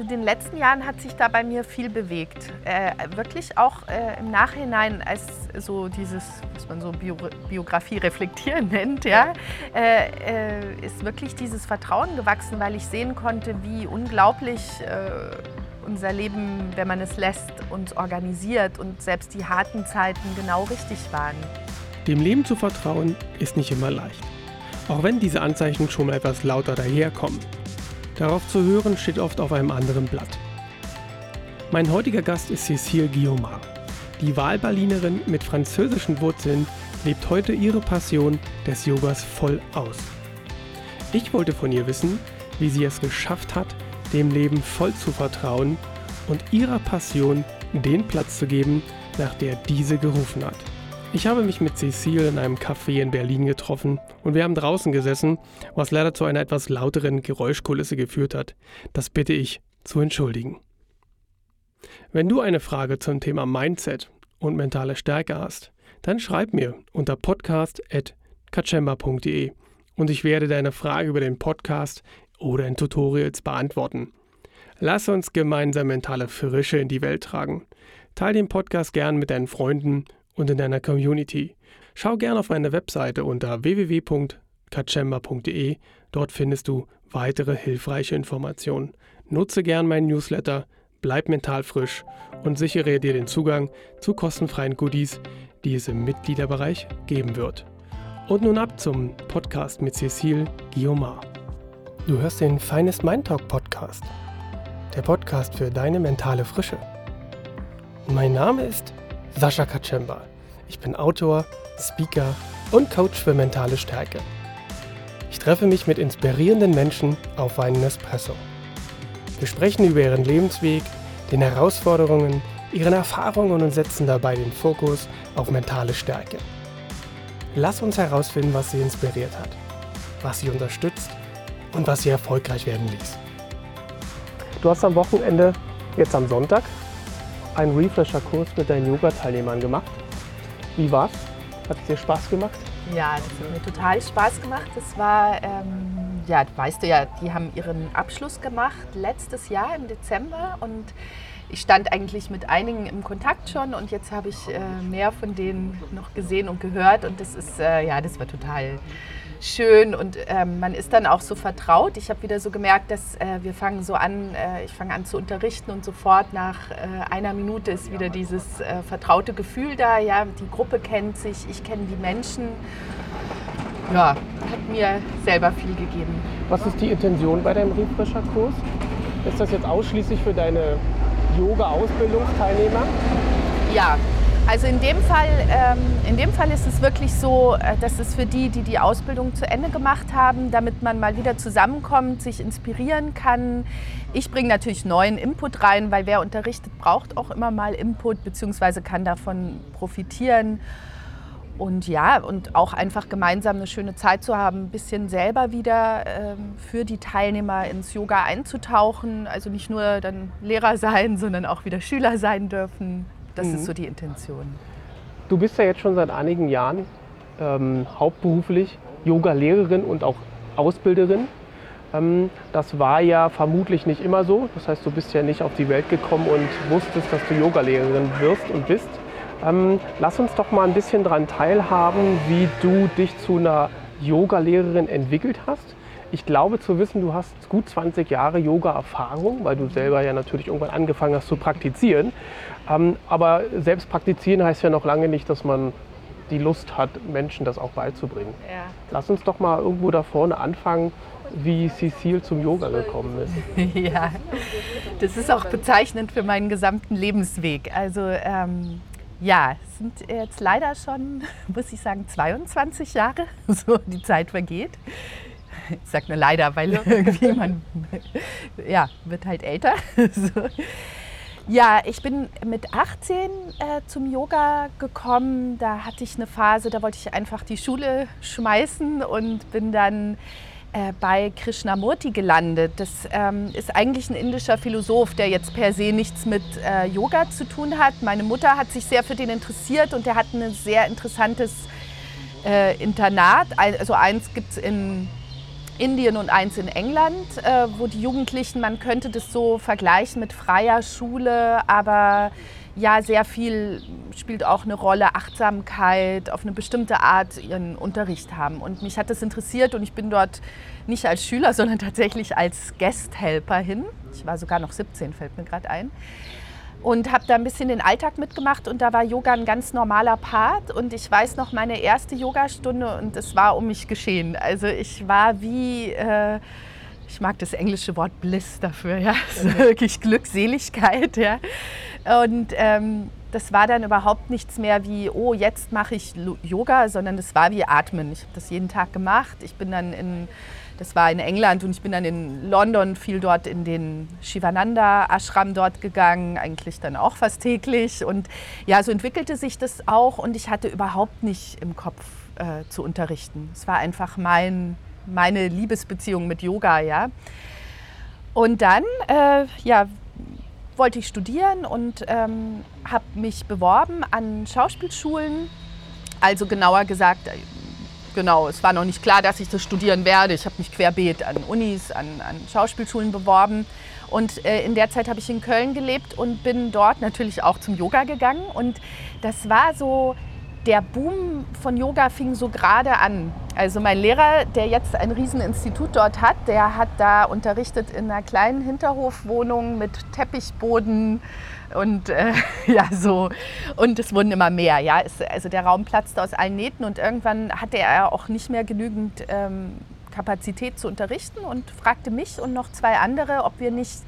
Also in den letzten Jahren hat sich da bei mir viel bewegt. Äh, wirklich auch äh, im Nachhinein als so dieses, was man so Bio Biografie reflektieren nennt, ja, äh, äh, ist wirklich dieses Vertrauen gewachsen, weil ich sehen konnte, wie unglaublich äh, unser Leben, wenn man es lässt, uns organisiert und selbst die harten Zeiten genau richtig waren. Dem Leben zu vertrauen ist nicht immer leicht. Auch wenn diese Anzeichen schon mal etwas lauter daherkommen. Darauf zu hören steht oft auf einem anderen Blatt. Mein heutiger Gast ist Cécile Guillaumard. Die Wahlberlinerin mit französischen Wurzeln lebt heute ihre Passion des Yogas voll aus. Ich wollte von ihr wissen, wie sie es geschafft hat, dem Leben voll zu vertrauen und ihrer Passion den Platz zu geben, nach der diese gerufen hat. Ich habe mich mit Cecile in einem Café in Berlin getroffen und wir haben draußen gesessen, was leider zu einer etwas lauteren Geräuschkulisse geführt hat. Das bitte ich zu entschuldigen. Wenn du eine Frage zum Thema Mindset und mentale Stärke hast, dann schreib mir unter podcast.kachemba.de und ich werde deine Frage über den Podcast oder in Tutorials beantworten. Lass uns gemeinsam mentale Frische in die Welt tragen. Teil den Podcast gern mit deinen Freunden und in deiner Community. Schau gern auf meine Webseite unter www.kachemba.de. Dort findest du weitere hilfreiche Informationen. Nutze gern meinen Newsletter, bleib mental frisch und sichere dir den Zugang zu kostenfreien Goodies, die es im Mitgliederbereich geben wird. Und nun ab zum Podcast mit Cecile Guillaumard. Du hörst den Finest Mind Talk Podcast, der Podcast für deine mentale Frische. Mein Name ist Sascha Kachemba. Ich bin Autor, Speaker und Coach für mentale Stärke. Ich treffe mich mit inspirierenden Menschen auf einen Espresso. Wir sprechen über ihren Lebensweg, den Herausforderungen, ihren Erfahrungen und setzen dabei den Fokus auf mentale Stärke. Lass uns herausfinden, was sie inspiriert hat, was sie unterstützt und was sie erfolgreich werden ließ. Du hast am Wochenende, jetzt am Sonntag, einen Refresher-Kurs mit deinen Yoga-Teilnehmern gemacht. Wie war's? Hat es dir Spaß gemacht? Ja, das hat mir total Spaß gemacht. Das war, ähm, ja, weißt du ja, die haben ihren Abschluss gemacht letztes Jahr im Dezember und ich stand eigentlich mit einigen im Kontakt schon und jetzt habe ich äh, mehr von denen noch gesehen und gehört und das ist, äh, ja, das war total schön und ähm, man ist dann auch so vertraut. Ich habe wieder so gemerkt, dass äh, wir fangen so an, äh, ich fange an zu unterrichten und sofort nach äh, einer Minute ist wieder dieses äh, vertraute Gefühl da. Ja, die Gruppe kennt sich, ich kenne die Menschen. Ja, hat mir selber viel gegeben. Was ist die Intention bei deinem Refresher-Kurs? Ist das jetzt ausschließlich für deine Yoga-Ausbildungsteilnehmer? Ja, also in dem, Fall, ähm, in dem Fall ist es wirklich so, äh, dass es für die, die die Ausbildung zu Ende gemacht haben, damit man mal wieder zusammenkommt, sich inspirieren kann. Ich bringe natürlich neuen Input rein, weil wer unterrichtet, braucht auch immer mal Input bzw. kann davon profitieren. Und ja, und auch einfach gemeinsam eine schöne Zeit zu haben, ein bisschen selber wieder ähm, für die Teilnehmer ins Yoga einzutauchen. Also nicht nur dann Lehrer sein, sondern auch wieder Schüler sein dürfen. Das mhm. ist so die Intention. Du bist ja jetzt schon seit einigen Jahren ähm, hauptberuflich Yoga-Lehrerin und auch Ausbilderin. Ähm, das war ja vermutlich nicht immer so. Das heißt, du bist ja nicht auf die Welt gekommen und wusstest, dass du Yoga-Lehrerin wirst und bist. Ähm, lass uns doch mal ein bisschen daran teilhaben, wie du dich zu einer Yoga-Lehrerin entwickelt hast ich glaube zu wissen, du hast gut 20 Jahre Yoga-Erfahrung, weil du selber ja natürlich irgendwann angefangen hast zu praktizieren. Ähm, aber selbst praktizieren heißt ja noch lange nicht, dass man die Lust hat, Menschen das auch beizubringen. Ja. Lass uns doch mal irgendwo da vorne anfangen, wie Cecile zum Yoga gekommen ist. ja, das ist auch bezeichnend für meinen gesamten Lebensweg. Also ähm, ja, es sind jetzt leider schon, muss ich sagen, 22 Jahre, so die Zeit vergeht ich sage nur leider, weil ja. irgendwie man ja, wird halt älter. so. Ja, ich bin mit 18 äh, zum Yoga gekommen. Da hatte ich eine Phase, da wollte ich einfach die Schule schmeißen und bin dann äh, bei Krishnamurti gelandet. Das ähm, ist eigentlich ein indischer Philosoph, der jetzt per se nichts mit äh, Yoga zu tun hat. Meine Mutter hat sich sehr für den interessiert und der hat ein sehr interessantes äh, Internat. Also eins gibt es in Indien und eins in England, äh, wo die Jugendlichen, man könnte das so vergleichen mit freier Schule, aber ja, sehr viel spielt auch eine Rolle, Achtsamkeit, auf eine bestimmte Art ihren Unterricht haben. Und mich hat das interessiert und ich bin dort nicht als Schüler, sondern tatsächlich als Guest-Helper hin. Ich war sogar noch 17, fällt mir gerade ein. Und habe da ein bisschen den Alltag mitgemacht und da war Yoga ein ganz normaler Part. Und ich weiß noch meine erste Yogastunde und es war um mich geschehen. Also ich war wie... Äh, ich mag das englische Wort Bliss dafür, ja, wirklich Glückseligkeit, ja. Und ähm, das war dann überhaupt nichts mehr wie, oh, jetzt mache ich Yoga, sondern das war wie Atmen. Ich habe das jeden Tag gemacht. Ich bin dann in, das war in England und ich bin dann in London, viel dort in den Shivananda Ashram dort gegangen, eigentlich dann auch fast täglich. Und ja, so entwickelte sich das auch und ich hatte überhaupt nicht im Kopf äh, zu unterrichten. Es war einfach mein, meine Liebesbeziehung mit Yoga, ja. Und dann, äh, ja, wollte ich studieren und ähm, habe mich beworben an Schauspielschulen. Also genauer gesagt, äh, genau, es war noch nicht klar, dass ich das studieren werde. Ich habe mich querbeet an Unis, an, an Schauspielschulen beworben. Und äh, in der Zeit habe ich in Köln gelebt und bin dort natürlich auch zum Yoga gegangen. Und das war so der Boom von Yoga fing so gerade an. Also mein Lehrer, der jetzt ein Rieseninstitut dort hat, der hat da unterrichtet in einer kleinen Hinterhofwohnung mit Teppichboden und äh, ja so und es wurden immer mehr. Ja, es, also der Raum platzte aus allen Nähten und irgendwann hatte er auch nicht mehr genügend ähm, Kapazität zu unterrichten und fragte mich und noch zwei andere, ob wir nicht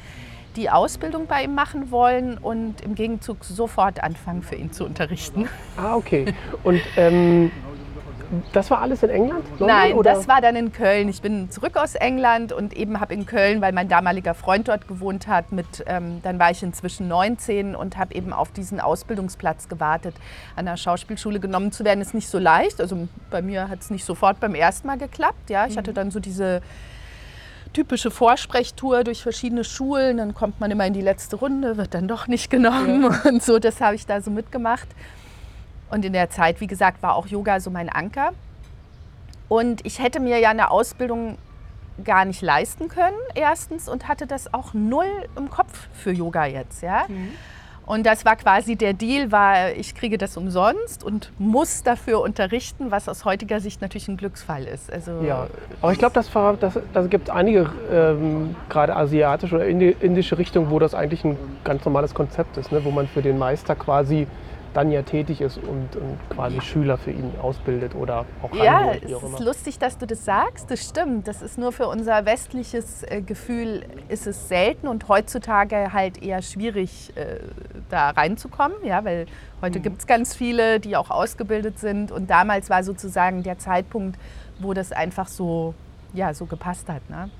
die Ausbildung bei ihm machen wollen und im Gegenzug sofort anfangen, für ihn zu unterrichten. Ah, okay. Und ähm, das war alles in England? London, Nein, oder? das war dann in Köln. Ich bin zurück aus England und eben habe in Köln, weil mein damaliger Freund dort gewohnt hat, mit, ähm, dann war ich inzwischen 19 und habe eben auf diesen Ausbildungsplatz gewartet. An der Schauspielschule genommen zu werden, ist nicht so leicht. Also bei mir hat es nicht sofort beim ersten Mal geklappt. Ja, ich hatte mhm. dann so diese typische Vorsprechtour durch verschiedene Schulen. Dann kommt man immer in die letzte Runde, wird dann doch nicht genommen ja. und so. Das habe ich da so mitgemacht. Und in der Zeit, wie gesagt, war auch Yoga so mein Anker. Und ich hätte mir ja eine Ausbildung gar nicht leisten können, erstens, und hatte das auch null im Kopf für Yoga jetzt. Ja? Mhm. Und das war quasi der Deal, war, ich kriege das umsonst und muss dafür unterrichten, was aus heutiger Sicht natürlich ein Glücksfall ist. Also ja, aber ich glaube, das, das, das gibt einige, ähm, gerade asiatische oder indische Richtungen, wo das eigentlich ein ganz normales Konzept ist, ne? wo man für den Meister quasi dann ja tätig ist und, und quasi Schüler für ihn ausbildet oder auch Ja, es ist lustig, dass du das sagst. Das stimmt. Das ist nur für unser westliches äh, Gefühl ist es selten und heutzutage halt eher schwierig, äh, da reinzukommen, ja, weil heute mhm. gibt es ganz viele, die auch ausgebildet sind und damals war sozusagen der Zeitpunkt, wo das einfach so, ja, so gepasst hat. Ne?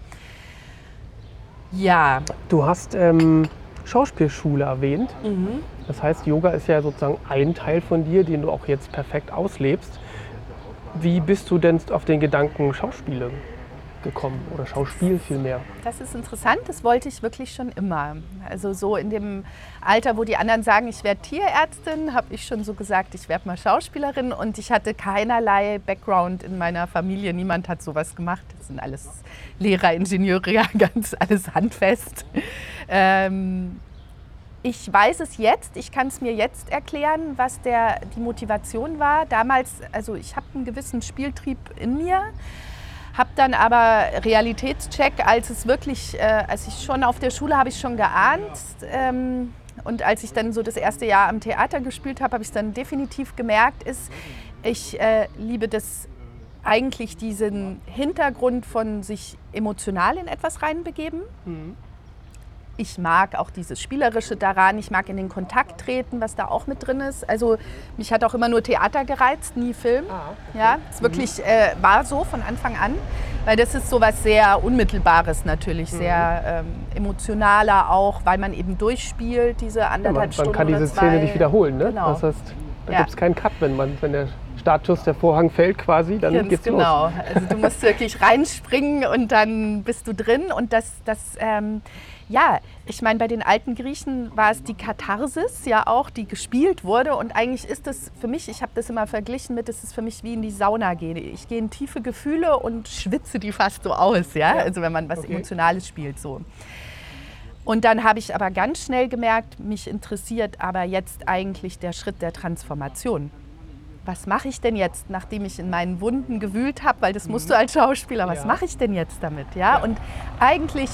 Ja. Du hast ähm, Schauspielschule erwähnt. Mhm. Das heißt, Yoga ist ja sozusagen ein Teil von dir, den du auch jetzt perfekt auslebst. Wie bist du denn auf den Gedanken Schauspiele gekommen oder Schauspiel vielmehr? Das ist interessant, das wollte ich wirklich schon immer. Also so in dem Alter, wo die anderen sagen, ich werde Tierärztin, habe ich schon so gesagt, ich werde mal Schauspielerin und ich hatte keinerlei Background in meiner Familie. Niemand hat sowas gemacht. Das sind alles Lehrer, Ingenieure, ja, ganz alles handfest. Ähm, ich weiß es jetzt, ich kann es mir jetzt erklären, was der, die Motivation war. Damals, also ich habe einen gewissen Spieltrieb in mir, habe dann aber Realitätscheck, als es wirklich, äh, als ich schon auf der Schule habe ich schon geahnt. Ähm, und als ich dann so das erste Jahr am Theater gespielt habe, habe ich es dann definitiv gemerkt, ist, ich äh, liebe das eigentlich diesen Hintergrund von sich emotional in etwas reinbegeben. Mhm ich mag auch dieses Spielerische daran. Ich mag in den Kontakt treten, was da auch mit drin ist. Also mich hat auch immer nur Theater gereizt, nie Film. Ah, okay. Ja, es mhm. wirklich äh, war so von Anfang an, weil das ist so was sehr Unmittelbares natürlich, mhm. sehr ähm, emotionaler auch, weil man eben durchspielt diese anderthalb ja, man, Stunden. Man kann diese Szene nicht wiederholen, ne? Genau. Das heißt Da ja. gibt es keinen Cut, wenn, man, wenn der Startschuss, der Vorhang fällt quasi, dann Ganz geht's genau. los. Also du musst wirklich reinspringen und dann bist du drin. Und das, das ähm, ja, ich meine, bei den alten Griechen war es die Katharsis ja auch, die gespielt wurde. Und eigentlich ist das für mich, ich habe das immer verglichen mit, es ist für mich wie in die Sauna gehen. Ich gehe in tiefe Gefühle und schwitze die fast so aus, ja. ja. Also wenn man was okay. Emotionales spielt so. Und dann habe ich aber ganz schnell gemerkt, mich interessiert aber jetzt eigentlich der Schritt der Transformation. Was mache ich denn jetzt, nachdem ich in meinen Wunden gewühlt habe, weil das musst du mhm. als Schauspieler, was ja. mache ich denn jetzt damit? Ja? ja? Und eigentlich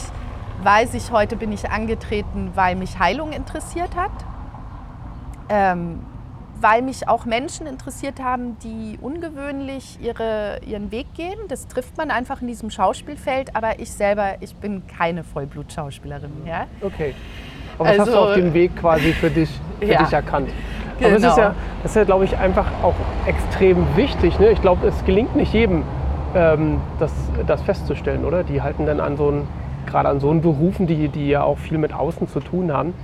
weiß ich, heute bin ich angetreten, weil mich Heilung interessiert hat. Ähm, weil mich auch Menschen interessiert haben, die ungewöhnlich ihre, ihren Weg gehen. Das trifft man einfach in diesem Schauspielfeld, aber ich selber, ich bin keine Vollblutschauspielerin. Ja? Okay. Aber also, was hast du auf dem Weg quasi für dich, für ja, dich erkannt? Genau. Aber es ist ja, das ist ja, glaube ich, einfach auch extrem wichtig. Ne? Ich glaube, es gelingt nicht jedem, ähm, das, das festzustellen, oder? Die halten dann an so einen, gerade an so einen Berufen, die, die ja auch viel mit Außen zu tun haben,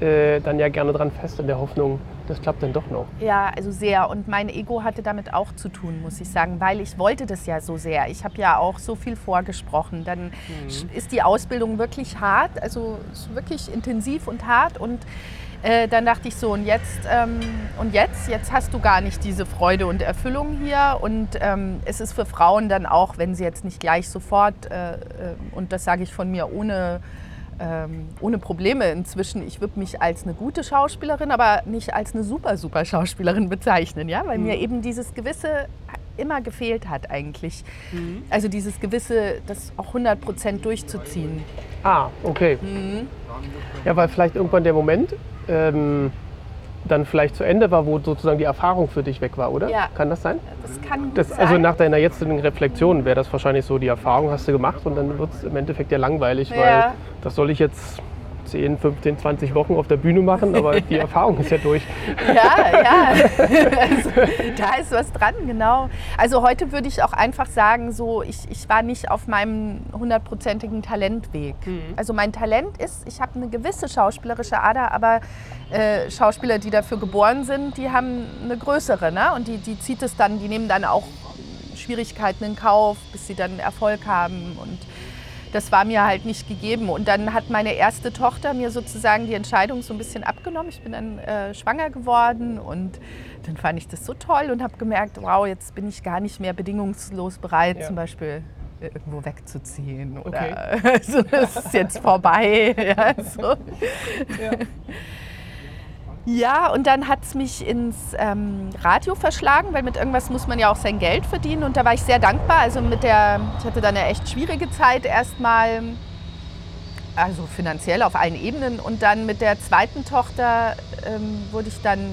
äh, dann ja gerne dran fest in der Hoffnung, das klappt dann doch noch. Ja, also sehr. Und mein Ego hatte damit auch zu tun, muss ich sagen, weil ich wollte das ja so sehr. Ich habe ja auch so viel vorgesprochen. Dann mhm. ist die Ausbildung wirklich hart, also wirklich intensiv und hart. Und äh, dann dachte ich so, und jetzt, ähm, und jetzt, jetzt hast du gar nicht diese Freude und Erfüllung hier. Und ähm, es ist für Frauen dann auch, wenn sie jetzt nicht gleich sofort, äh, äh, und das sage ich von mir ohne ähm, ohne Probleme inzwischen. Ich würde mich als eine gute Schauspielerin, aber nicht als eine super, super Schauspielerin bezeichnen, ja? weil mhm. mir eben dieses gewisse immer gefehlt hat eigentlich. Mhm. Also dieses gewisse, das auch 100 Prozent durchzuziehen. Ah, okay. Mhm. Ja, weil vielleicht irgendwann der Moment, ähm, dann vielleicht zu Ende war, wo sozusagen die Erfahrung für dich weg war, oder? Ja. Kann das sein? Das kann das, sein. Also nach deiner jetzigen Reflexion wäre das wahrscheinlich so, die Erfahrung hast du gemacht und dann wird es im Endeffekt ja langweilig, ja. weil das soll ich jetzt 10, 15, 20 Wochen auf der Bühne machen, aber die Erfahrung ist ja durch. Ja, ja. Also, da ist was dran, genau. Also heute würde ich auch einfach sagen, so ich, ich war nicht auf meinem hundertprozentigen Talentweg. Mhm. Also mein Talent ist, ich habe eine gewisse schauspielerische Ader, aber äh, Schauspieler, die dafür geboren sind, die haben eine größere, ne? Und die, die zieht es dann, die nehmen dann auch Schwierigkeiten in Kauf, bis sie dann Erfolg haben und das war mir halt nicht gegeben. Und dann hat meine erste Tochter mir sozusagen die Entscheidung so ein bisschen abgenommen. Ich bin dann äh, schwanger geworden und dann fand ich das so toll und habe gemerkt, wow, jetzt bin ich gar nicht mehr bedingungslos bereit, ja. zum Beispiel irgendwo wegzuziehen oder okay. also, das ist jetzt vorbei. Ja, so. ja. Ja, und dann hat es mich ins ähm, Radio verschlagen, weil mit irgendwas muss man ja auch sein Geld verdienen. Und da war ich sehr dankbar. Also mit der, ich hatte dann eine echt schwierige Zeit erstmal, also finanziell auf allen Ebenen. Und dann mit der zweiten Tochter ähm, wurde ich dann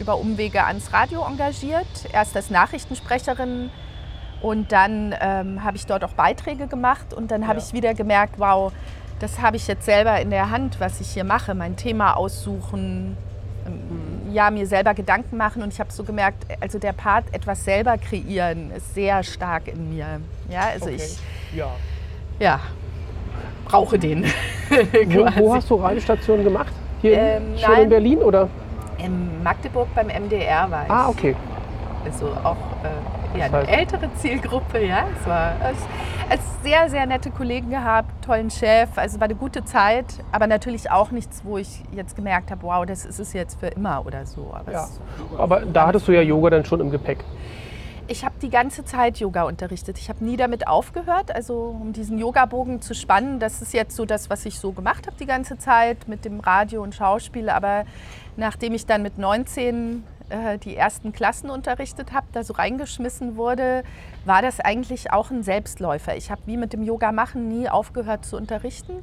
über Umwege ans Radio engagiert. Erst als Nachrichtensprecherin und dann ähm, habe ich dort auch Beiträge gemacht. Und dann habe ja. ich wieder gemerkt, wow, das habe ich jetzt selber in der Hand, was ich hier mache. Mein Thema aussuchen, ja, mir selber Gedanken machen und ich habe so gemerkt, also der Part etwas selber kreieren ist sehr stark in mir. Ja, also okay. ich ja. ja. brauche den. wo, wo, hast du Radiostationen gemacht? Hier ähm, schon nein, in Berlin oder? In Magdeburg beim MDR war ich. Ah, okay. Also auch äh, ja, eine ältere Zielgruppe, ja. Es war es, es sehr, sehr nette Kollegen gehabt, tollen Chef. Also es war eine gute Zeit, aber natürlich auch nichts, wo ich jetzt gemerkt habe, wow, das ist es jetzt für immer oder so. Aber, ja. aber da hattest du ja Yoga dann schon im Gepäck. Ich habe die ganze Zeit Yoga unterrichtet. Ich habe nie damit aufgehört, also um diesen Yoga-Bogen zu spannen. Das ist jetzt so das, was ich so gemacht habe die ganze Zeit mit dem Radio und Schauspiel. Aber nachdem ich dann mit 19 äh, die ersten Klassen unterrichtet habe, da so reingeschmissen wurde, war das eigentlich auch ein Selbstläufer. Ich habe wie mit dem Yoga machen nie aufgehört zu unterrichten.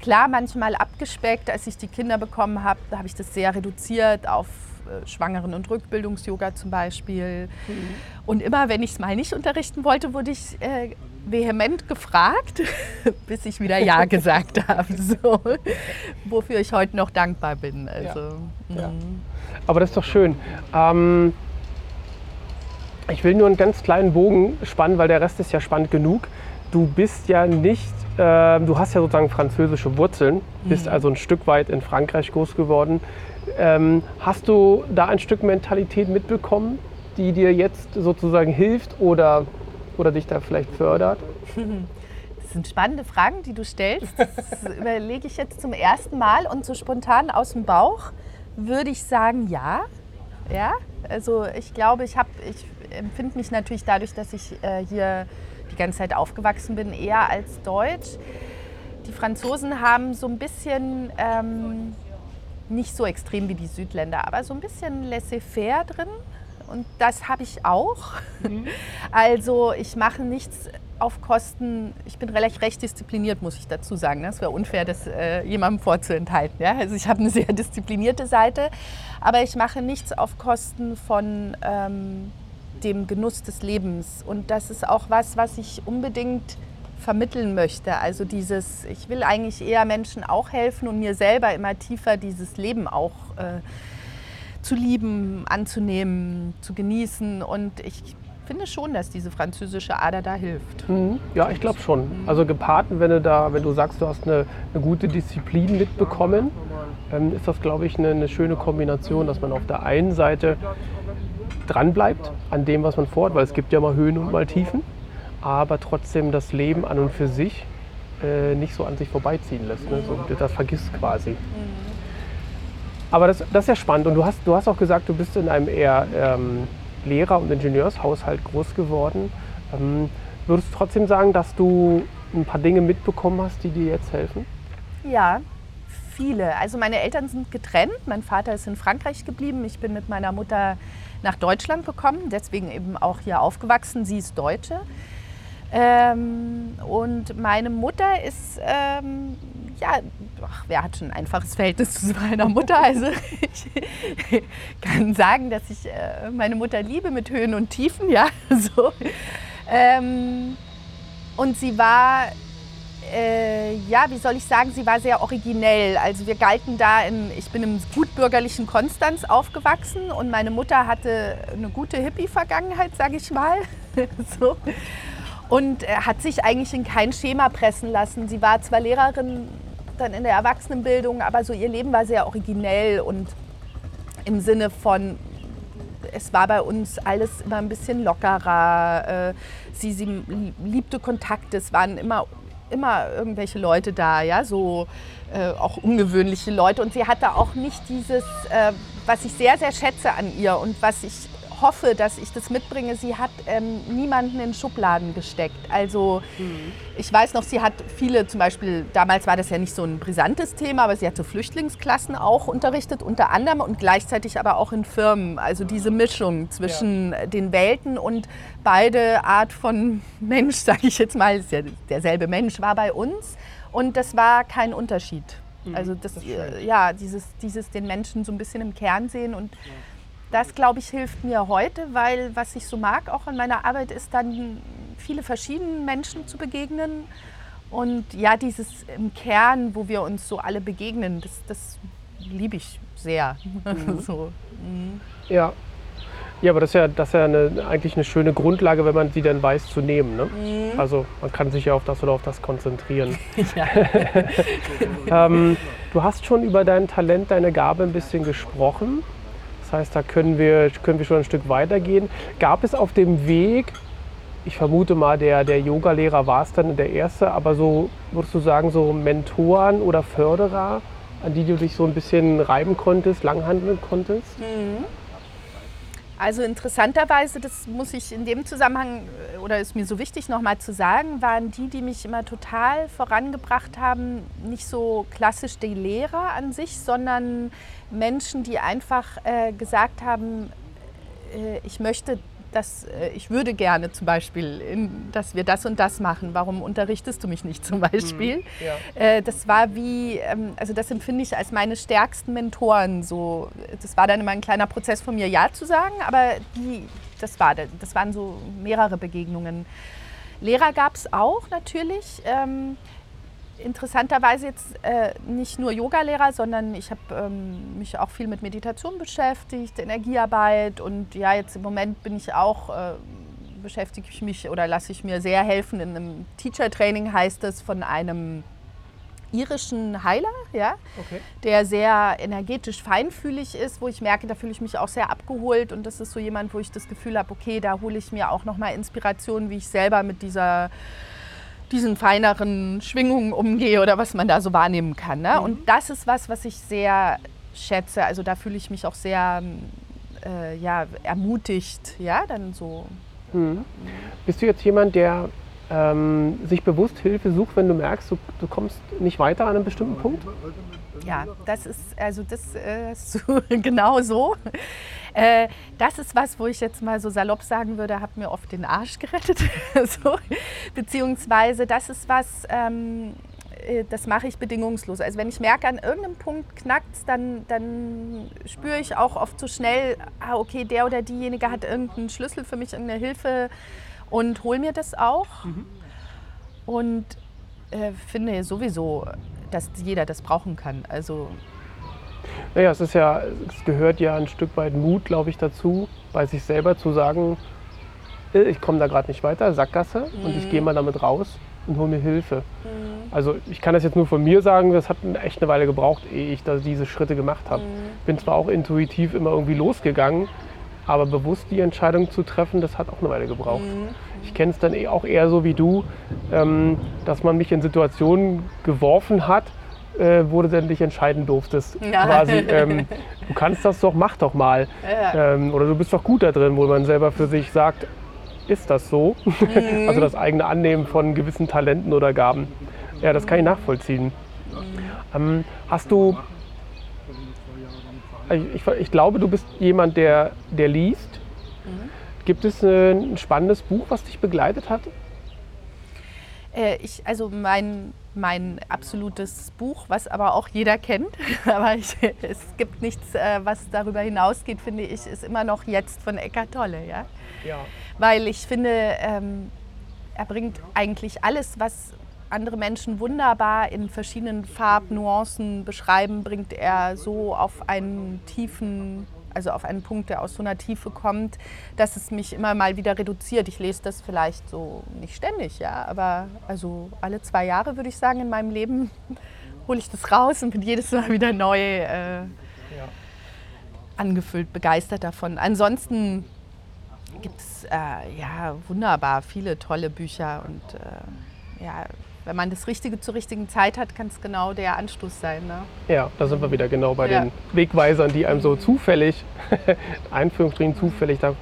Klar, manchmal abgespeckt, als ich die Kinder bekommen habe, habe ich das sehr reduziert auf äh, Schwangeren- und Rückbildungsyoga zum Beispiel. Mhm. Und immer, wenn ich es mal nicht unterrichten wollte, wurde ich äh, vehement gefragt, bis ich wieder Ja gesagt habe. So. Wofür ich heute noch dankbar bin. Also, ja. Ja. Aber das ist doch schön. Ähm, ich will nur einen ganz kleinen Bogen spannen, weil der Rest ist ja spannend genug. Du bist ja nicht äh, du hast ja sozusagen französische Wurzeln, bist Mhm. also ein Stück weit in Frankreich groß geworden. Ähm, hast du da ein Stück Mentalität mitbekommen, die dir jetzt sozusagen hilft oder, oder dich da vielleicht fördert? Das sind spannende Fragen, die du stellst. Das überlege ich jetzt zum ersten Mal und so spontan aus dem Bauch würde ich sagen, ja. Ja, also ich glaube, ich habe, ich empfinde mich natürlich dadurch, dass ich äh, hier die ganze Zeit aufgewachsen bin, eher als Deutsch. Die Franzosen haben so ein bisschen, ähm, nicht so extrem wie die Südländer, aber so ein bisschen laissez-faire drin. Und das habe ich auch. Also ich mache nichts auf Kosten, ich bin relativ recht diszipliniert, muss ich dazu sagen. Es wäre unfair, das äh, jemandem vorzuenthalten. Ja? Also ich habe eine sehr disziplinierte Seite, aber ich mache nichts auf Kosten von ähm, dem Genuss des Lebens. Und das ist auch was, was ich unbedingt vermitteln möchte. Also dieses, ich will eigentlich eher Menschen auch helfen und mir selber immer tiefer dieses Leben auch äh, zu lieben, anzunehmen, zu genießen. Und ich finde schon, dass diese französische Ader da hilft. Mhm. Ja, ich glaube schon. Also gepaart, wenn du da, wenn du sagst, du hast eine, eine gute Disziplin mitbekommen, ähm, ist das, glaube ich, eine, eine schöne Kombination, dass man auf der einen Seite dranbleibt an dem, was man vorhat, weil es gibt ja mal Höhen und mal Tiefen, aber trotzdem das Leben an und für sich äh, nicht so an sich vorbeiziehen lässt. Ne? So, das vergisst quasi. Aber das, das ist ja spannend. Und du hast, du hast auch gesagt, du bist in einem eher ähm, Lehrer- und Ingenieurshaushalt groß geworden. Ähm, würdest du trotzdem sagen, dass du ein paar Dinge mitbekommen hast, die dir jetzt helfen? Ja, viele. Also meine Eltern sind getrennt. Mein Vater ist in Frankreich geblieben. Ich bin mit meiner Mutter nach Deutschland gekommen, deswegen eben auch hier aufgewachsen. Sie ist Deutsche. Ähm, und meine Mutter ist, ähm, ja, ach, wer hat schon ein einfaches Verhältnis zu meiner Mutter? Also ich kann sagen, dass ich äh, meine Mutter liebe mit Höhen und Tiefen, ja. So. Ähm, und sie war äh, ja, wie soll ich sagen, sie war sehr originell. Also wir galten da, in, ich bin im gutbürgerlichen Konstanz aufgewachsen und meine Mutter hatte eine gute Hippie-Vergangenheit, sage ich mal. so. Und äh, hat sich eigentlich in kein Schema pressen lassen. Sie war zwar Lehrerin dann in der Erwachsenenbildung, aber so ihr Leben war sehr originell und im Sinne von, es war bei uns alles immer ein bisschen lockerer. Äh, sie, sie liebte Kontakte, es waren immer immer irgendwelche Leute da, ja, so äh, auch ungewöhnliche Leute. Und sie hatte auch nicht dieses, äh, was ich sehr, sehr schätze an ihr und was ich hoffe, dass ich das mitbringe, sie hat ähm, niemanden in Schubladen gesteckt. Also mhm. ich weiß noch, sie hat viele, zum Beispiel, damals war das ja nicht so ein brisantes Thema, aber sie hatte Flüchtlingsklassen auch unterrichtet, unter anderem und gleichzeitig aber auch in Firmen. Also diese Mischung zwischen ja. den Welten und beide Art von Mensch, sage ich jetzt mal, ist ja derselbe Mensch, war bei uns und das war kein Unterschied. Mhm, also das, das ja, dieses, dieses den Menschen so ein bisschen im Kern sehen und ja das, glaube ich, hilft mir heute, weil was ich so mag auch an meiner Arbeit ist dann viele verschiedene Menschen zu begegnen. Und ja, dieses im Kern, wo wir uns so alle begegnen, das, das liebe ich sehr. Mhm. so. mhm. Ja. Ja, aber das ist ja, das ist ja eine, eigentlich eine schöne Grundlage, wenn man sie dann weiß zu nehmen. Ne? Mhm. Also man kann sich ja auf das oder auf das konzentrieren. ähm, du hast schon über dein Talent, deine Gabe ein bisschen gesprochen. Das heißt, da können wir, können wir schon ein Stück weitergehen. Gab es auf dem Weg, ich vermute mal, der, der Yoga-Lehrer war es dann der erste, aber so, würdest du sagen, so Mentoren oder Förderer, an die du dich so ein bisschen reiben konntest, langhandeln konntest? Mhm. Also interessanterweise, das muss ich in dem Zusammenhang oder ist mir so wichtig nochmal zu sagen, waren die, die mich immer total vorangebracht haben, nicht so klassisch die Lehrer an sich, sondern Menschen, die einfach äh, gesagt haben, äh, ich möchte das, äh, ich würde gerne zum Beispiel, in, dass wir das und das machen. Warum unterrichtest du mich nicht zum Beispiel? Mhm, ja. äh, das war wie, ähm, also das empfinde ich als meine stärksten Mentoren. So, das war dann immer ein kleiner Prozess von mir, ja zu sagen, aber die, das, war, das waren so mehrere Begegnungen. Lehrer gab es auch natürlich. Ähm, interessanterweise jetzt äh, nicht nur Yogalehrer, sondern ich habe ähm, mich auch viel mit Meditation beschäftigt, Energiearbeit und ja, jetzt im Moment bin ich auch, äh, beschäftige ich mich oder lasse ich mir sehr helfen. In einem Teacher-Training heißt es von einem irischen Heiler, ja, okay. der sehr energetisch feinfühlig ist, wo ich merke, da fühle ich mich auch sehr abgeholt und das ist so jemand, wo ich das Gefühl habe, okay, da hole ich mir auch nochmal Inspiration, wie ich selber mit dieser diesen feineren Schwingungen umgehe oder was man da so wahrnehmen kann. Ne? Mhm. Und das ist was, was ich sehr schätze. Also da fühle ich mich auch sehr äh, ja, ermutigt, ja, dann so. Mhm. Bist du jetzt jemand, der ähm, sich bewusst Hilfe sucht, wenn du merkst, du, du, kommst nicht weiter an einem bestimmten Punkt? Ja, das ist also das äh, so, genau so. Äh, das ist was, wo ich jetzt mal so salopp sagen würde, hat mir oft den Arsch gerettet. so. Beziehungsweise das ist was, ähm, äh, das mache ich bedingungslos. Also wenn ich merke, an irgendeinem Punkt knackt es, dann, dann spüre ich auch oft so schnell, ah, okay, der oder diejenige hat irgendeinen Schlüssel für mich, irgendeine Hilfe und hole mir das auch. Mhm. Und äh, finde sowieso, dass jeder das brauchen kann. Also naja, es ist ja, es gehört ja ein Stück weit Mut, glaube ich, dazu, bei sich selber zu sagen, äh, ich komme da gerade nicht weiter, Sackgasse, mhm. und ich mhm. gehe mal damit raus und hole mir Hilfe. Mhm. Also ich kann das jetzt nur von mir sagen, das hat echt eine Weile gebraucht, ehe ich da diese Schritte gemacht habe. Mhm. Bin zwar auch intuitiv immer irgendwie losgegangen, aber bewusst die Entscheidung zu treffen, das hat auch eine Weile gebraucht. Mhm. Ich kenne es dann eh auch eher so wie du, ähm, dass man mich in Situationen geworfen hat, äh, wo du dann dich entscheiden durftest. Ja. Quasi, ähm, du kannst das doch, mach doch mal. Ja. Ähm, oder du bist doch gut da drin, wo man selber für sich sagt, ist das so? Mhm. also das eigene Annehmen von gewissen Talenten oder Gaben. Ja, das kann ich nachvollziehen. Mhm. Ähm, hast du, ich, ich, glaube, du bist jemand, der, der liest. Mhm. Gibt es äh, ein spannendes Buch, was dich begleitet hat? Äh, ich, also mein, mein absolutes Buch, was aber auch jeder kennt, aber ich, es gibt nichts, äh, was darüber hinausgeht, finde ich, ist immer noch jetzt von Eckart Tolle. Ja? ja. Weil ich finde, ähm, er bringt eigentlich alles, was andere Menschen wunderbar in verschiedenen Farbnuancen beschreiben, bringt er so auf einen tiefen also auf einen Punkt, der aus so einer Tiefe kommt, dass es mich immer mal wieder reduziert. Ich lese das vielleicht so nicht ständig, ja, aber also alle zwei Jahre würde ich sagen in meinem Leben hole ich das raus und bin jedes Mal wieder neu äh, ja. angefüllt, begeistert davon. Ansonsten gibt es äh, ja wunderbar viele tolle Bücher und äh, ja, wenn man das Richtige zur richtigen Zeit hat, kann es genau der Anstoß sein. Ne? Ja, da sind wir wieder genau bei ja. den Wegweisern, die einem so zufällig, Einführungsstrichen zufällig da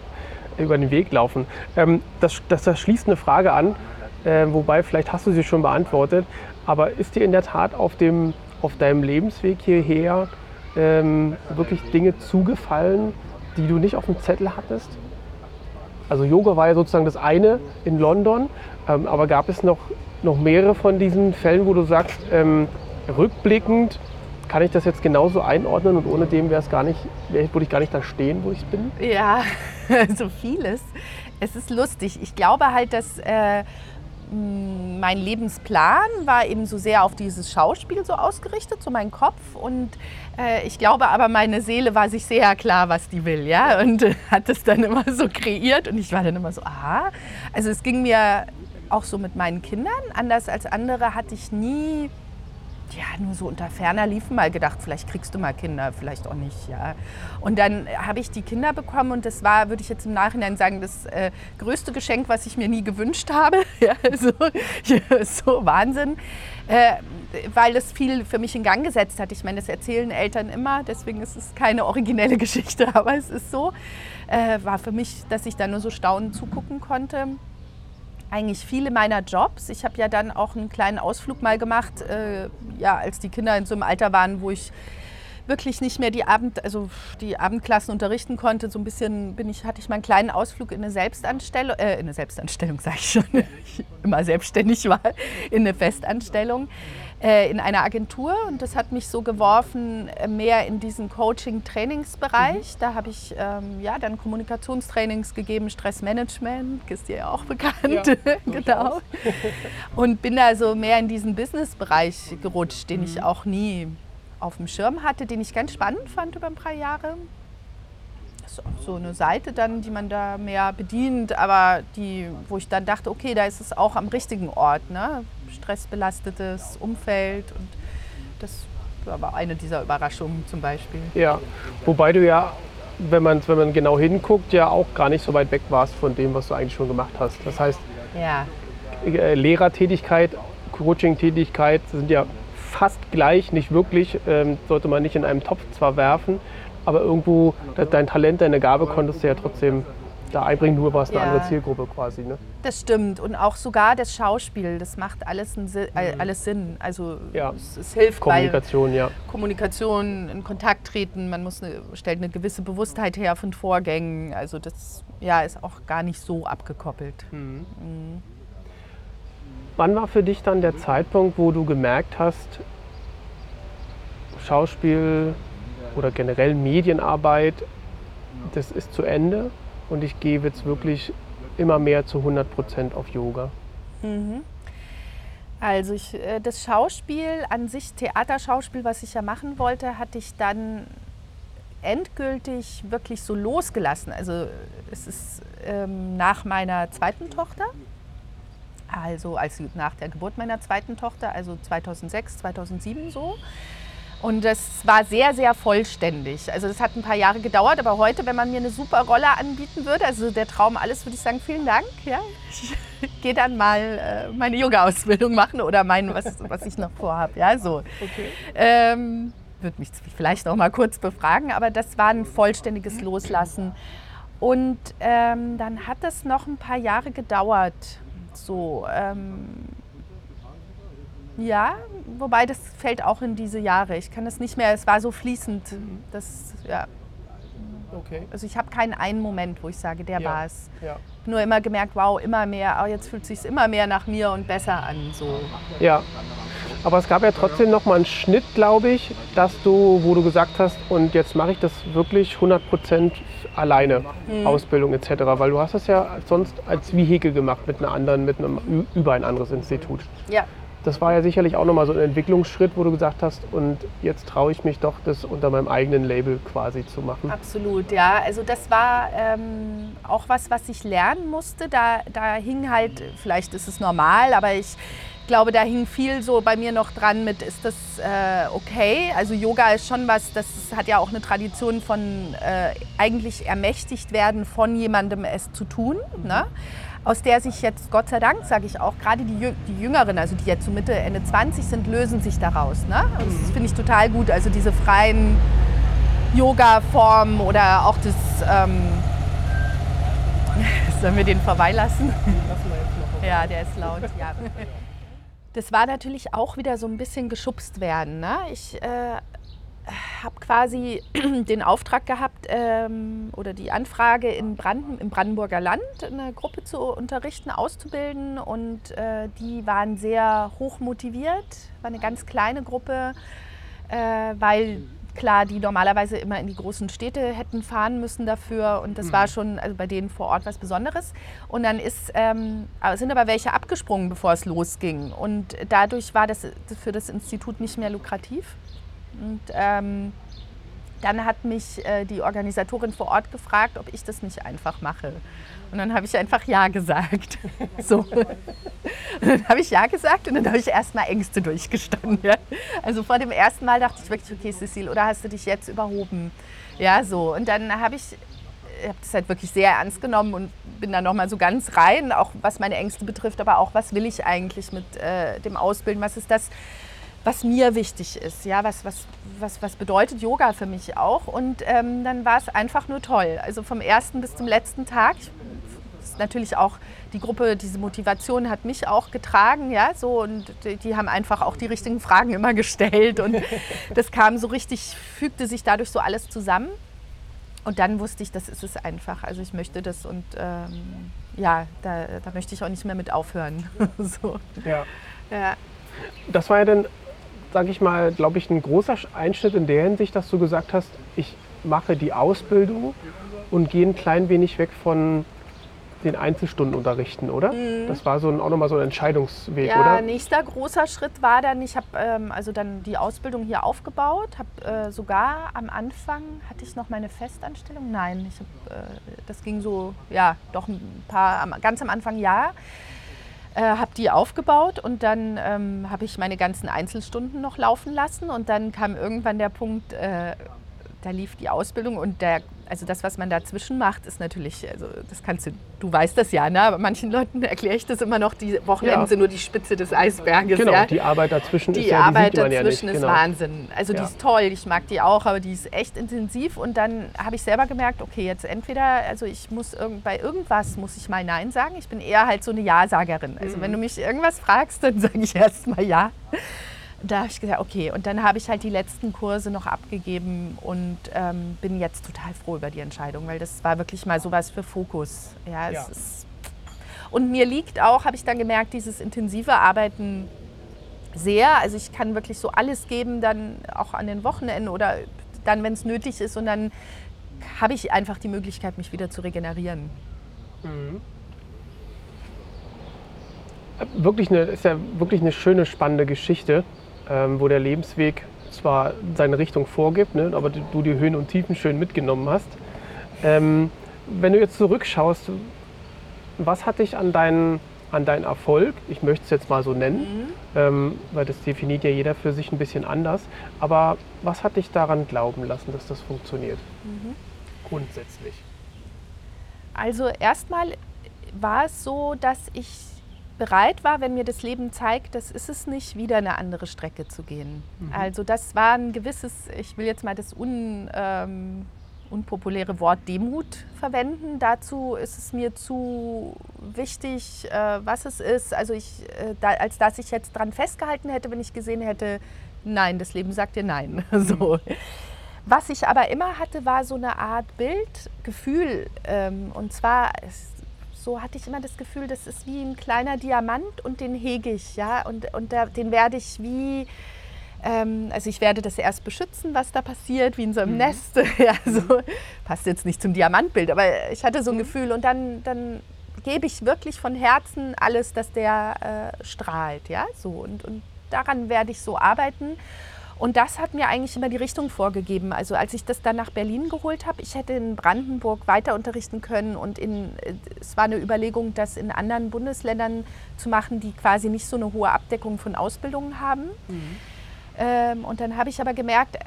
über den Weg laufen. Ähm, das, das, das, schließt eine Frage an, äh, wobei vielleicht hast du sie schon beantwortet, aber ist dir in der Tat auf, dem, auf deinem Lebensweg hierher ähm, wirklich Dinge zugefallen, die du nicht auf dem Zettel hattest? Also Yoga war ja sozusagen das eine in London, ähm, aber gab es noch noch mehrere von diesen Fällen, wo du sagst, ähm, rückblickend kann ich das jetzt genauso einordnen und ohne dem wäre es gar nicht, würde ich gar nicht da stehen, wo ich bin? Ja, so vieles. Es ist lustig. Ich glaube halt, dass äh, mein Lebensplan war eben so sehr auf dieses Schauspiel so ausgerichtet, so mein Kopf. Und äh, ich glaube aber, meine Seele war sich sehr klar, was die will, ja, und äh, hat es dann immer so kreiert. Und ich war dann immer so, aha. Also es ging mir auch so mit meinen Kindern. Anders als andere hatte ich nie, ja, nur so unter ferner liefen mal gedacht, vielleicht kriegst du mal Kinder, vielleicht auch nicht, ja. Und dann habe ich die Kinder bekommen und das war, würde ich jetzt im Nachhinein sagen, das äh, größte Geschenk, was ich mir nie gewünscht habe. ja, so, ja, so Wahnsinn. Äh, weil es viel für mich in Gang gesetzt hat. Ich meine, das erzählen Eltern immer, deswegen ist es keine originelle Geschichte, aber es ist so. Äh, war für mich, dass ich da nur so staunend zugucken konnte eigentlich viele meiner Jobs. Ich habe ja dann auch einen kleinen Ausflug mal gemacht, äh, ja, als die Kinder in so einem Alter waren, wo ich wirklich nicht mehr die Abend, also die Abendklassen unterrichten konnte. So ein bisschen bin ich, hatte ich mal einen kleinen Ausflug in eine Selbstanstellung, äh, in eine Selbstanstellung sage ich schon, ich immer selbstständig war, in eine Festanstellung in einer Agentur und das hat mich so geworfen äh, mehr in diesen Coaching-Trainingsbereich. Mhm. Da habe ich ähm, ja dann Kommunikationstrainings gegeben, Stressmanagement, ist dir ja auch bekannt, ja, genau. und bin da so mehr in diesen Business-Bereich gerutscht, den mhm. ich auch nie auf dem Schirm hatte, den ich ganz spannend fand über ein paar Jahre. Das ist auch so eine Seite dann, die man da mehr bedient, aber die, wo ich dann dachte, okay, da ist es auch am richtigen Ort, ne? stressbelastetes Umfeld und das war eine dieser Überraschungen zum Beispiel. Ja, wobei du ja, wenn man, wenn man genau hinguckt, ja auch gar nicht so weit weg warst von dem, was du eigentlich schon gemacht hast. Das heißt, ja. Äh, Lehrertätigkeit, Coaching-Tätigkeit sind ja fast gleich, nicht wirklich, ähm, sollte man nicht in einem Topf zwar werfen, aber irgendwo dein Talent, deine Gabe konntest du ja trotzdem da einbringen, nur war es eine ja. andere Zielgruppe quasi. Ne? Das stimmt und auch sogar das Schauspiel, das macht alles, Sinn, mhm. alles Sinn. Also ja. es, es, hilft Kommunikation, ja. Kommunikation, in Kontakt treten, man muss eine, stellt eine gewisse Bewusstheit her von Vorgängen. Also das ja, ist auch gar nicht so abgekoppelt. Mhm. Mhm. Wann war für dich dann der Zeitpunkt, wo du gemerkt hast, Schauspiel oder generell Medienarbeit, das ist zu Ende und ich gehe jetzt wirklich immer mehr zu 100 Prozent auf Yoga? Mhm. Also ich, äh, das Schauspiel an sich, Theaterschauspiel, was ich ja machen wollte, hatte ich dann endgültig wirklich so losgelassen. Also es ist ähm, nach meiner zweiten Tochter, also als nach der Geburt meiner zweiten Tochter, also 2006, 2007 so. Und das war sehr, sehr vollständig. Also das hat ein paar Jahre gedauert, aber heute, wenn man mir eine super Rolle anbieten würde, also der Traum alles, würde ich sagen, vielen Dank. Ja. Ich gehe dann mal äh, meine Yoga-Ausbildung machen oder mein, was, was ich noch vorhabe. Ja, so. Okay. Ähm, würde mich vielleicht noch mal kurz befragen, aber das war ein vollständiges Loslassen. Und ähm, dann hat es noch ein paar Jahre gedauert. So, ähm, ja, wobei das fällt auch in diese Jahre. Ich kann das nicht mehr, es war so fließend. Das, ja. Okay. Also ich habe keinen einen Moment, wo ich sage, der ja. war es. Ja. Nur immer gemerkt, wow, immer mehr, oh, jetzt fühlt es sich immer mehr nach mir und besser an. So. Ja. Aber es gab ja trotzdem noch mal einen Schnitt, glaube ich, dass du, wo du gesagt hast, und jetzt mache ich das wirklich 100% alleine, mhm. Ausbildung etc. Weil du hast das ja sonst als Vehikel gemacht mit einer anderen, mit einem über ein anderes Institut. Ja das war ja sicherlich auch nochmal so ein Entwicklungsschritt, wo du gesagt hast, und jetzt traue ich mich doch, das unter meinem eigenen Label quasi zu machen. Absolut, ja. Also das war ähm, auch was, was ich lernen musste. Da, da hing halt, vielleicht ist es normal, aber ich glaube, da hing viel so bei mir noch dran mit, ist das äh, okay? Also Yoga ist schon was, das hat ja auch eine Tradition von äh, eigentlich ermächtigt werden von jemandem es zu tun. Ne? Aus der sich jetzt, Gott sei Dank, sage ich auch, gerade die, die Jüngeren, also die jetzt so Mitte, Ende 20 sind, lösen sich daraus. Ne? Und das mhm. finde ich total gut. Also diese freien Yoga-Formen oder auch das, ähm, sollen wir den vorbeilassen? Ja, der ist laut, ja. Das war natürlich auch wieder so ein bisschen geschubst werden. Ne? Ich äh, habe quasi den Auftrag gehabt ähm, oder die Anfrage in Branden, im Brandenburger Land eine Gruppe zu unterrichten, auszubilden und äh, die waren sehr hoch motiviert, war eine ganz kleine Gruppe, äh, weil klar, die normalerweise immer in die großen Städte hätten fahren müssen dafür und das mhm. war schon also bei denen vor Ort was Besonderes. Und dann ist, ähm, sind aber welche abgesprungen, bevor es losging und dadurch war das für das Institut nicht mehr lukrativ. Und ähm, dann hat mich äh, die Organisatorin vor Ort gefragt, ob ich das nicht einfach mache. Und dann habe ich einfach Ja gesagt. so. Und dann habe ich Ja gesagt und dann habe ich erstmal Ängste durchgestanden. Ja? Also vor dem ersten Mal dachte ich wirklich, okay, Cecile, oder hast du dich jetzt überhoben? Ja, so. Und dann habe ich habe das halt wirklich sehr ernst genommen und bin dann nochmal so ganz rein, auch was meine Ängste betrifft, aber auch was will ich eigentlich mit äh, dem Ausbilden, was ist das, was mir wichtig ist, ja, was, was, was, was bedeutet Yoga für mich auch. Und ähm, dann war es einfach nur toll. Also vom ersten bis zum letzten Tag. Ich, natürlich auch die Gruppe, diese Motivation hat mich auch getragen, ja, so und die, die haben einfach auch die richtigen Fragen immer gestellt und das kam so richtig, fügte sich dadurch so alles zusammen. Und dann wusste ich, das ist es einfach. Also ich möchte das und ähm, ja, da, da möchte ich auch nicht mehr mit aufhören. so. ja. ja. Das war ja dann sage ich mal, glaube ich, ein großer Einschnitt in der Hinsicht, dass du gesagt hast, ich mache die Ausbildung und gehe ein klein wenig weg von den Einzelstunden unterrichten, oder? Mhm. Das war so ein, auch nochmal so ein Entscheidungsweg, ja, oder? Ja, nächster großer Schritt war dann, ich habe ähm, also dann die Ausbildung hier aufgebaut, habe äh, sogar am Anfang, hatte ich noch meine Festanstellung? Nein, ich hab, äh, das ging so, ja, doch ein paar, ganz am Anfang ja. Äh, habe die aufgebaut und dann ähm, habe ich meine ganzen Einzelstunden noch laufen lassen und dann kam irgendwann der Punkt, äh, da lief die Ausbildung und der also das, was man dazwischen macht, ist natürlich, also das kannst du, du weißt das ja, ne? aber manchen Leuten erkläre ich das immer noch, die Wochenenden ja. sind nur die Spitze des Eisberges. Genau, ja? die Arbeit dazwischen die ist ja, Arbeit die dazwischen ja ist genau. Wahnsinn. Also die ist toll, ich mag die auch, aber die ist echt intensiv und dann habe ich selber gemerkt, okay, jetzt entweder, also ich muss irg bei irgendwas muss ich mal Nein sagen. Ich bin eher halt so eine Ja-Sagerin. Also mhm. wenn du mich irgendwas fragst, dann sage ich erst mal Ja da habe ich gesagt, okay. Und dann habe ich halt die letzten Kurse noch abgegeben und ähm, bin jetzt total froh über die Entscheidung, weil das war wirklich mal sowas für Fokus. Ja, ja. Ist, und mir liegt auch, habe ich dann gemerkt, dieses intensive Arbeiten sehr. Also ich kann wirklich so alles geben, dann auch an den Wochenenden oder dann, wenn es nötig ist. Und dann habe ich einfach die Möglichkeit, mich wieder zu regenerieren. Mhm. Wirklich eine, ist ja wirklich eine schöne, spannende Geschichte ähm, wo der Lebensweg zwar seine Richtung vorgibt, ne, aber du die Höhen und Tiefen schön mitgenommen hast. Ähm, wenn du jetzt zurückschaust, was hat dich an deinen, an deinen Erfolg, ich möchte es jetzt mal so nennen, mhm. ähm, weil das definiert ja jeder für sich ein bisschen anders, aber was hat dich daran glauben lassen, dass das funktioniert? Mhm. Grundsätzlich. Also erstmal war es so, dass ich bereit war, wenn mir das Leben zeigt, das ist es nicht, wieder eine andere Strecke zu gehen. Mhm. Also das war ein gewisses, ich will jetzt mal das un, ähm, unpopuläre Wort Demut verwenden. Dazu ist es mir zu wichtig, äh, was es ist. Also ich, äh, da, als dass ich jetzt dran festgehalten hätte, wenn ich gesehen hätte, nein, das Leben sagt dir nein. so. Was ich aber immer hatte, war so eine Art Bild, Gefühl. Ähm, und zwar, es so hatte ich immer das Gefühl, das ist wie ein kleiner Diamant und den hege ich, ja, und, und da, den werde ich wie, ähm, also ich werde das erst beschützen, was da passiert, wie in so einem mhm. Nest. ja, so, passt jetzt nicht zum Diamantbild, aber ich hatte so ein mhm. Gefühl und dann, dann gebe ich wirklich von Herzen alles, dass der äh, strahlt, ja, so und, und daran werde ich so arbeiten. Und das hat mir eigentlich immer die Richtung vorgegeben. Also als ich das dann nach Berlin geholt habe, ich hätte in Brandenburg weiter unterrichten können und in, es war eine Überlegung, das in anderen Bundesländern zu machen, die quasi nicht so eine hohe Abdeckung von Ausbildungen haben. Mhm. Ähm, und dann habe ich aber gemerkt,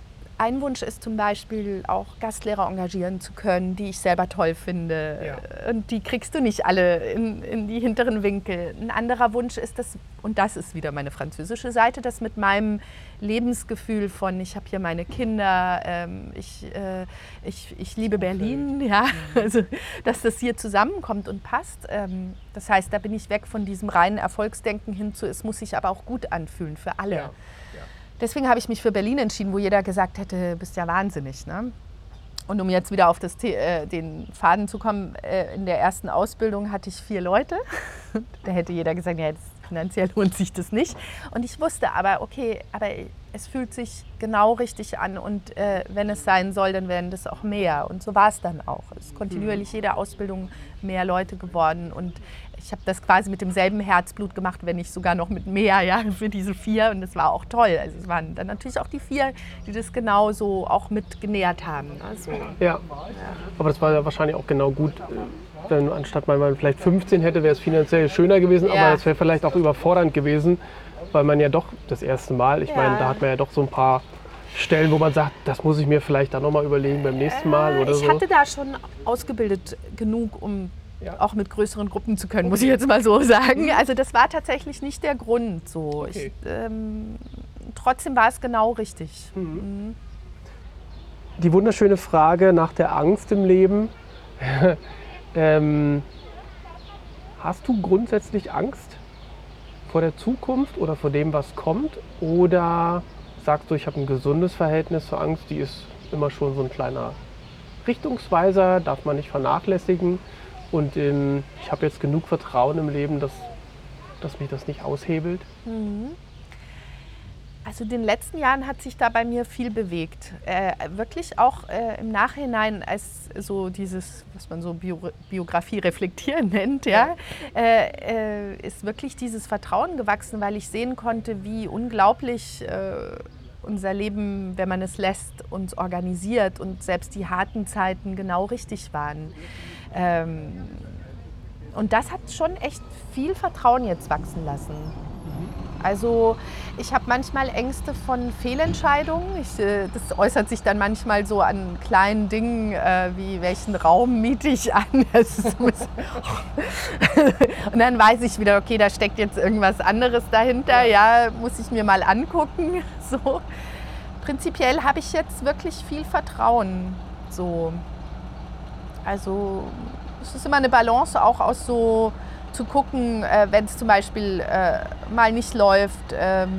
ein Wunsch ist zum Beispiel auch Gastlehrer engagieren zu können, die ich selber toll finde. Ja. Und die kriegst du nicht alle in, in, die hinteren Winkel. Ein anderer Wunsch ist das, und das ist wieder meine französische Seite, das mit meinem Lebensgefühl von, ich habe hier meine Kinder, ähm, ich, äh, ich, ich liebe Berlin, ja, mhm. also, dass das hier zusammenkommt und passt. Ähm, das heißt, da bin ich weg von diesem reinen Erfolgsdenken hin zu, es muss sich aber auch gut anfühlen für alle. Ja. Deswegen habe ich mich für Berlin entschieden, wo jeder gesagt hätte, bist ja wahnsinnig. Ne? Und um jetzt wieder auf das, äh, den Faden zu kommen, äh, in der ersten Ausbildung hatte ich vier Leute. da hätte jeder gesagt, ja, das, finanziell lohnt sich das nicht. Und ich wusste aber, okay, aber es fühlt sich genau richtig an und äh, wenn es sein soll, dann werden das auch mehr. Und so war es dann auch. Es ist kontinuierlich jede Ausbildung mehr Leute geworden und ich habe das quasi mit demselben Herzblut gemacht, wenn nicht sogar noch mit mehr, ja, für diese vier. Und das war auch toll. Also es waren dann natürlich auch die vier, die das genauso auch mit genährt haben. Also, ja. aber das war ja wahrscheinlich auch genau gut. Denn anstatt man vielleicht 15 hätte, wäre es finanziell schöner gewesen, ja. aber es wäre vielleicht auch überfordernd gewesen, weil man ja doch das erste Mal, ich ja. meine, da hat man ja doch so ein paar Stellen, wo man sagt, das muss ich mir vielleicht dann nochmal überlegen beim nächsten Mal oder ich so? Ich hatte da schon ausgebildet genug, um ja. auch mit größeren Gruppen zu können, muss ich jetzt mal so sagen. Mhm. Also das war tatsächlich nicht der Grund so. Okay. Ich, ähm, trotzdem war es genau richtig. Mhm. Mhm. Die wunderschöne Frage nach der Angst im Leben. ähm, hast du grundsätzlich Angst vor der Zukunft oder vor dem, was kommt? Oder sagst du, ich habe ein gesundes Verhältnis zur Angst, die ist immer schon so ein kleiner Richtungsweiser, darf man nicht vernachlässigen? Und ähm, ich habe jetzt genug Vertrauen im Leben, dass, dass mich das nicht aushebelt. Mhm. Also in den letzten Jahren hat sich da bei mir viel bewegt. Äh, wirklich auch äh, im Nachhinein als so dieses, was man so Bio Biografie reflektieren nennt, ja, äh, äh, ist wirklich dieses Vertrauen gewachsen, weil ich sehen konnte, wie unglaublich äh, unser Leben, wenn man es lässt, uns organisiert und selbst die harten Zeiten genau richtig waren. Ähm, und das hat schon echt viel Vertrauen jetzt wachsen lassen. Also ich habe manchmal Ängste von Fehlentscheidungen. Ich, äh, das äußert sich dann manchmal so an kleinen Dingen, äh, wie welchen Raum miete ich an. und dann weiß ich wieder, okay, da steckt jetzt irgendwas anderes dahinter. Ja, muss ich mir mal angucken. So. Prinzipiell habe ich jetzt wirklich viel Vertrauen. So. Also es ist immer eine Balance auch aus so zu gucken, äh, wenn es zum Beispiel äh, mal nicht läuft, ähm,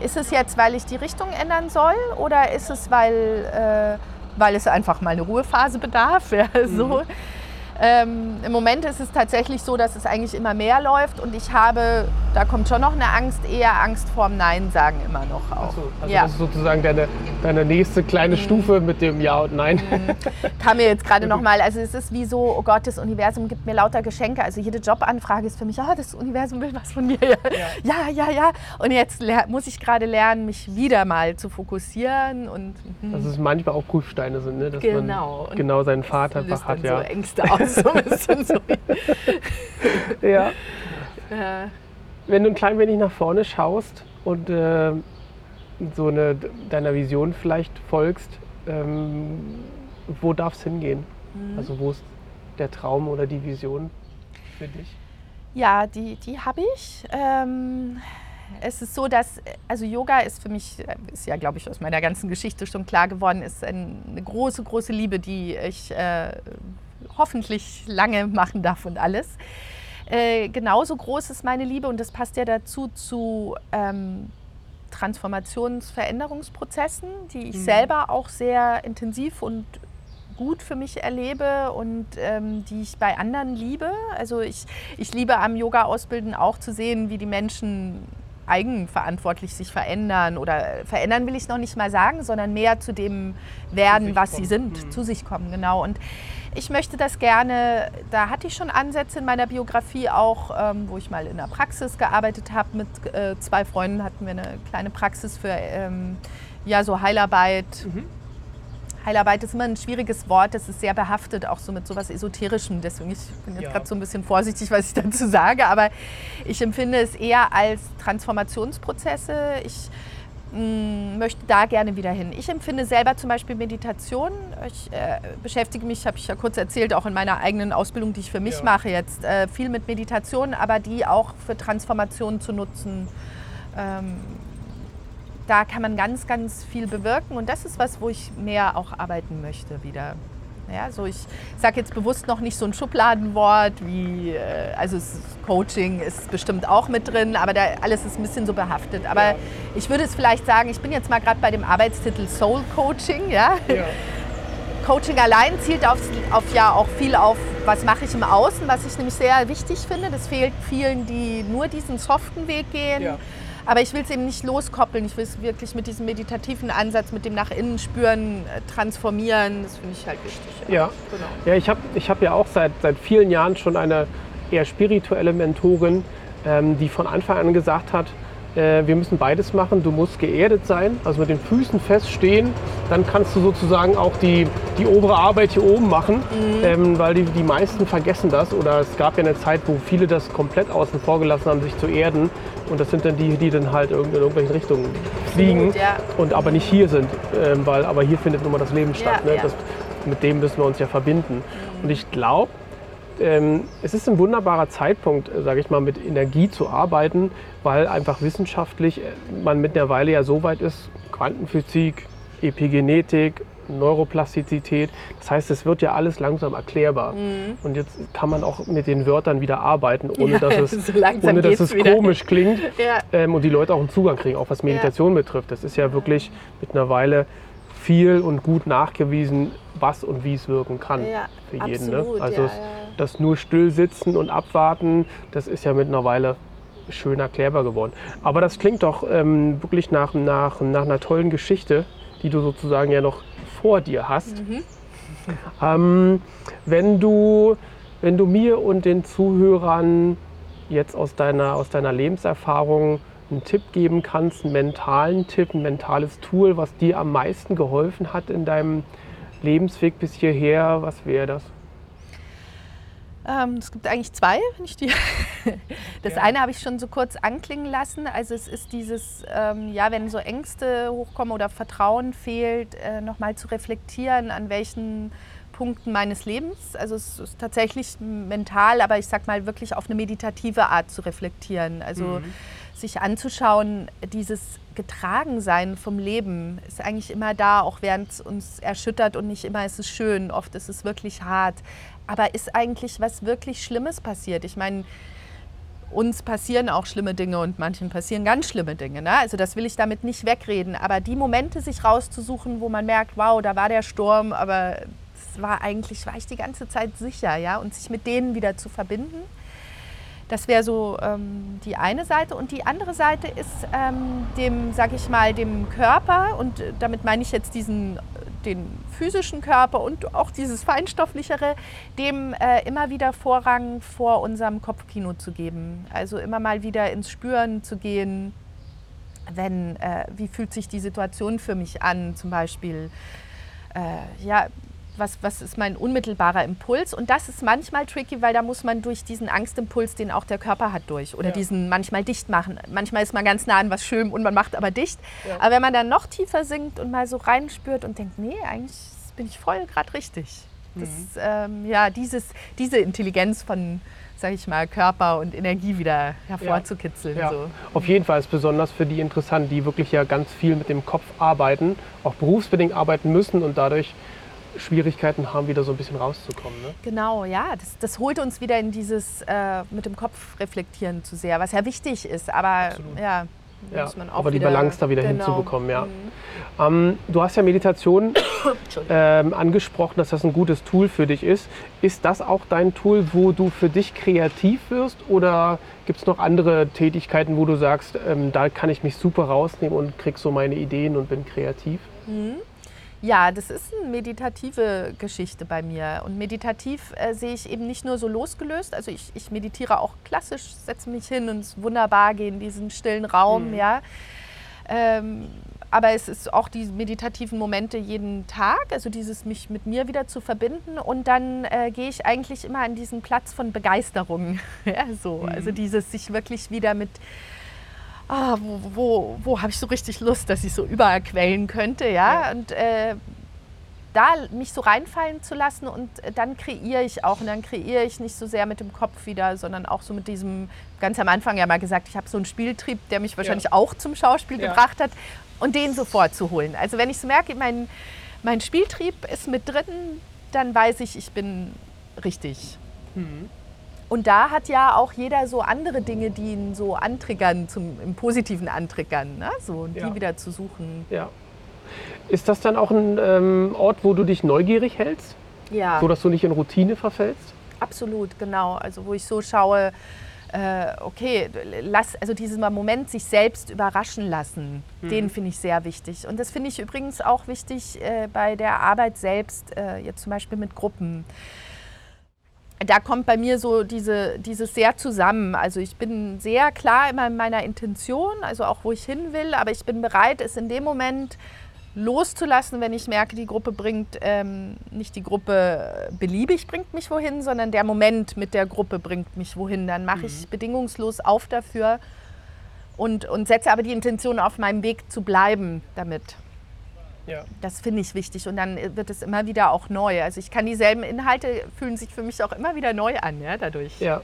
ist es jetzt, weil ich die Richtung ändern soll oder ist es, weil, äh, weil es einfach mal eine Ruhephase bedarf? Ja, so. Mhm. Ähm, Im Moment ist es tatsächlich so, dass es eigentlich immer mehr läuft und ich habe, da kommt schon noch eine Angst, eher Angst vorm Nein sagen immer noch auch. So, also ja. das ist sozusagen deine, deine nächste kleine mhm. Stufe mit dem Ja und Nein. Mhm. Kam mir jetzt gerade nochmal, also es ist wie so, oh Gott, das Universum gibt mir lauter Geschenke. Also jede Jobanfrage ist für mich, oh, das Universum will was von mir. Ja, ja, ja. ja. Und jetzt muss ich gerade lernen, mich wieder mal zu fokussieren. Und, mhm. Dass es manchmal auch Prüfsteine sind, ne? dass genau. man genau seinen Vater einfach hat. Ja. So Ängste aus so ein bisschen so. ja. ja. Wenn du ein klein wenig nach vorne schaust und äh, so eine, deiner Vision vielleicht folgst, ähm, wo darf es hingehen? Mhm. Also wo ist der Traum oder die Vision für dich? Ja, die, die habe ich. Ähm, es ist so, dass, also Yoga ist für mich, ist ja, glaube ich, aus meiner ganzen Geschichte schon klar geworden, ist eine große, große Liebe, die ich äh, hoffentlich lange machen darf und alles. Äh, genauso groß ist meine Liebe und das passt ja dazu zu ähm, Transformationsveränderungsprozessen, die ich mhm. selber auch sehr intensiv und gut für mich erlebe und ähm, die ich bei anderen liebe. Also ich, ich liebe am Yoga-Ausbilden auch zu sehen, wie die Menschen eigenverantwortlich sich verändern oder verändern will ich noch nicht mal sagen, sondern mehr zu dem werden, was kommen. sie sind, mhm. zu sich kommen, genau. Und ich möchte das gerne, da hatte ich schon Ansätze in meiner Biografie auch, ähm, wo ich mal in der Praxis gearbeitet habe. Mit äh, zwei Freunden hatten wir eine kleine Praxis für ähm, ja, so Heilarbeit. Mhm. Heilarbeit ist immer ein schwieriges Wort, das ist sehr behaftet, auch so mit so etwas Esoterischem. Deswegen ich bin jetzt ja. gerade so ein bisschen vorsichtig, was ich dazu sage, aber ich empfinde es eher als Transformationsprozesse. Ich Mm, möchte da gerne wieder hin. Ich empfinde selber zum Beispiel Meditation. Ich äh, beschäftige mich, habe ich ja kurz erzählt, auch in meiner eigenen Ausbildung, die ich für mich ja. mache jetzt, äh, viel mit Meditation, aber die auch für Transformation zu nutzen. Ähm, da kann man ganz, ganz viel bewirken und das ist was, wo ich mehr auch arbeiten möchte wieder. Ja, so ich sage jetzt bewusst noch nicht so ein Schubladenwort wie, äh, also Coaching ist bestimmt auch mit drin, aber da alles ist ein bisschen so behaftet. Aber ja. ich würde es vielleicht sagen, ich bin jetzt mal gerade bei dem Arbeitstitel Soul Coaching. Ja? ja. Coaching allein zielt auf, auf ja auch viel auf, was mache ich im Außen, was ich nämlich sehr wichtig finde. Das fehlt vielen, die nur diesen soften Weg gehen. Ja aber ich will es eben nicht loskoppeln. Ich will es wirklich mit diesem meditativen Ansatz, mit dem nach innen spüren, äh, transformieren. Das finde ich halt wichtig. Ja, ja. Genau. ja ich habe ich hab ja auch seit, seit vielen Jahren schon eine eher spirituelle Mentorin, ähm, die von Anfang an gesagt hat, äh, wir müssen beides machen. Du musst geerdet sein, also mit den Füßen feststehen. Dann kannst du sozusagen auch die, die obere Arbeit hier oben machen, mhm. ähm, weil die, die meisten vergessen das. Oder es gab ja eine Zeit, wo viele das komplett außen vor gelassen haben, sich zu erden. Und das sind dann die, die dann halt in irgendwelchen Richtungen fliegen Gut, ja. und aber nicht hier sind. Ähm, weil, aber hier findet nun mal das Leben statt. Ja, ne? ja. Das, mit dem müssen wir uns ja verbinden. Mhm. Und ich glaube, ähm, es ist ein wunderbarer Zeitpunkt, äh, sage ich mal, mit Energie zu arbeiten, weil einfach wissenschaftlich äh, man mittlerweile ja so weit ist, Quantenphysik, Epigenetik, Neuroplastizität. Das heißt, es wird ja alles langsam erklärbar. Mhm. Und jetzt kann man auch mit den Wörtern wieder arbeiten, ohne ja, dass es, so ohne, dass es komisch klingt ja. ähm, und die Leute auch einen Zugang kriegen, auch was Meditation ja. betrifft. Das ist ja wirklich mittlerweile viel und gut nachgewiesen, was und wie es wirken kann für jeden. Ne? Also das nur still sitzen und abwarten, das ist ja mittlerweile schön erklärbar geworden. Aber das klingt doch ähm, wirklich nach, nach, nach einer tollen Geschichte, die du sozusagen ja noch vor dir hast. Mhm. Ähm, wenn, du, wenn du mir und den Zuhörern jetzt aus deiner, aus deiner Lebenserfahrung einen Tipp geben kannst, einen mentalen Tipp, ein mentales Tool, was dir am meisten geholfen hat in deinem Lebensweg bis hierher, was wäre das? Ähm, es gibt eigentlich zwei, wenn ich die. Das ja. eine habe ich schon so kurz anklingen lassen. Also es ist dieses, ähm, ja, wenn so Ängste hochkommen oder Vertrauen fehlt, äh, nochmal zu reflektieren, an welchen Punkten meines Lebens. Also es ist tatsächlich mental, aber ich sag mal wirklich auf eine meditative Art zu reflektieren. Also mhm. sich anzuschauen, dieses Getragensein vom Leben ist eigentlich immer da, auch während es uns erschüttert und nicht immer ist es schön. Oft ist es wirklich hart. Aber ist eigentlich was wirklich Schlimmes passiert? Ich meine, uns passieren auch schlimme Dinge und manchen passieren ganz schlimme Dinge. Ne? Also das will ich damit nicht wegreden. Aber die Momente sich rauszusuchen, wo man merkt, wow, da war der Sturm, aber es war eigentlich, war ich die ganze Zeit sicher, ja, und sich mit denen wieder zu verbinden. Das wäre so ähm, die eine Seite. Und die andere Seite ist ähm, dem, sag ich mal, dem Körper. Und damit meine ich jetzt diesen den physischen Körper und auch dieses feinstofflichere, dem äh, immer wieder Vorrang vor unserem Kopfkino zu geben. Also immer mal wieder ins Spüren zu gehen, wenn, äh, wie fühlt sich die Situation für mich an, zum Beispiel. Äh, ja, was, was ist mein unmittelbarer Impuls? Und das ist manchmal tricky, weil da muss man durch diesen Angstimpuls, den auch der Körper hat, durch. Oder ja. diesen manchmal dicht machen. Manchmal ist man ganz nah an was schön und man macht aber dicht. Ja. Aber wenn man dann noch tiefer sinkt und mal so reinspürt und denkt, nee, eigentlich bin ich voll gerade richtig. Das, mhm. ähm, ja, dieses, diese Intelligenz von, sage ich mal, Körper und Energie wieder hervorzukitzeln. Ja. So. Auf jeden Fall ist besonders für die interessant, die wirklich ja ganz viel mit dem Kopf arbeiten, auch berufsbedingt arbeiten müssen und dadurch Schwierigkeiten haben, wieder so ein bisschen rauszukommen. Ne? Genau, ja. Das, das holt uns wieder in dieses äh, mit dem Kopf reflektieren zu sehr, was ja wichtig ist. Aber Absolut. ja, ja, aber die Balance da wieder genau. hinzubekommen, ja. Mhm. Ähm, du hast ja Meditation ähm, angesprochen, dass das ein gutes Tool für dich ist. Ist das auch dein Tool, wo du für dich kreativ wirst oder gibt es noch andere Tätigkeiten, wo du sagst, ähm, da kann ich mich super rausnehmen und krieg so meine Ideen und bin kreativ? Mhm. Ja, das ist eine meditative Geschichte bei mir. Und meditativ äh, sehe ich eben nicht nur so losgelöst. Also ich, ich meditiere auch klassisch, setze mich hin und es ist wunderbar, gehe in diesen stillen Raum, mhm. ja. Ähm, aber es ist auch die meditativen Momente jeden Tag, also dieses mich mit mir wieder zu verbinden. Und dann äh, gehe ich eigentlich immer an diesen Platz von Begeisterung. ja, so. Mhm. Also dieses sich wirklich wieder mit ah, wo, wo, wo habe ich so richtig Lust, dass ich so überall quellen könnte, ja. ja. Und äh, da mich so reinfallen zu lassen und dann kreiere ich auch. Und dann kreiere ich nicht so sehr mit dem Kopf wieder, sondern auch so mit diesem, ganz am Anfang ja mal gesagt, ich habe so einen Spieltrieb, der mich wahrscheinlich ja. auch zum Schauspiel ja. gebracht hat und den sofort zu holen. Also wenn ich so merke, mein, mein Spieltrieb ist mit drin, dann weiß ich, ich bin richtig. Mhm. Und da hat ja auch jeder so andere Dinge, die ihn so antriggern, zum, im Positiven antriggern, ne? so, die ja. wieder zu suchen. Ja. Ist das dann auch ein ähm, Ort, wo du dich neugierig hältst? Ja. So dass du nicht in Routine verfällst? Absolut, genau. Also wo ich so schaue, äh, okay, lass, also dieser Moment sich selbst überraschen lassen, mhm. den finde ich sehr wichtig. Und das finde ich übrigens auch wichtig äh, bei der Arbeit selbst, äh, jetzt zum Beispiel mit Gruppen da kommt bei mir so diese, dieses sehr zusammen. Also ich bin sehr klar immer in meiner Intention, also auch wo ich hin will, aber ich bin bereit, es in dem Moment loszulassen, wenn ich merke, die Gruppe bringt, ähm, nicht die Gruppe beliebig bringt mich wohin, sondern der Moment mit der Gruppe bringt mich wohin. Dann mache mhm. ich bedingungslos auf dafür und, und setze aber die Intention auf meinem Weg zu bleiben damit. Ja. Das finde ich wichtig und dann wird es immer wieder auch neu. Also ich kann dieselben Inhalte fühlen sich für mich auch immer wieder neu an, ja, dadurch. Ja.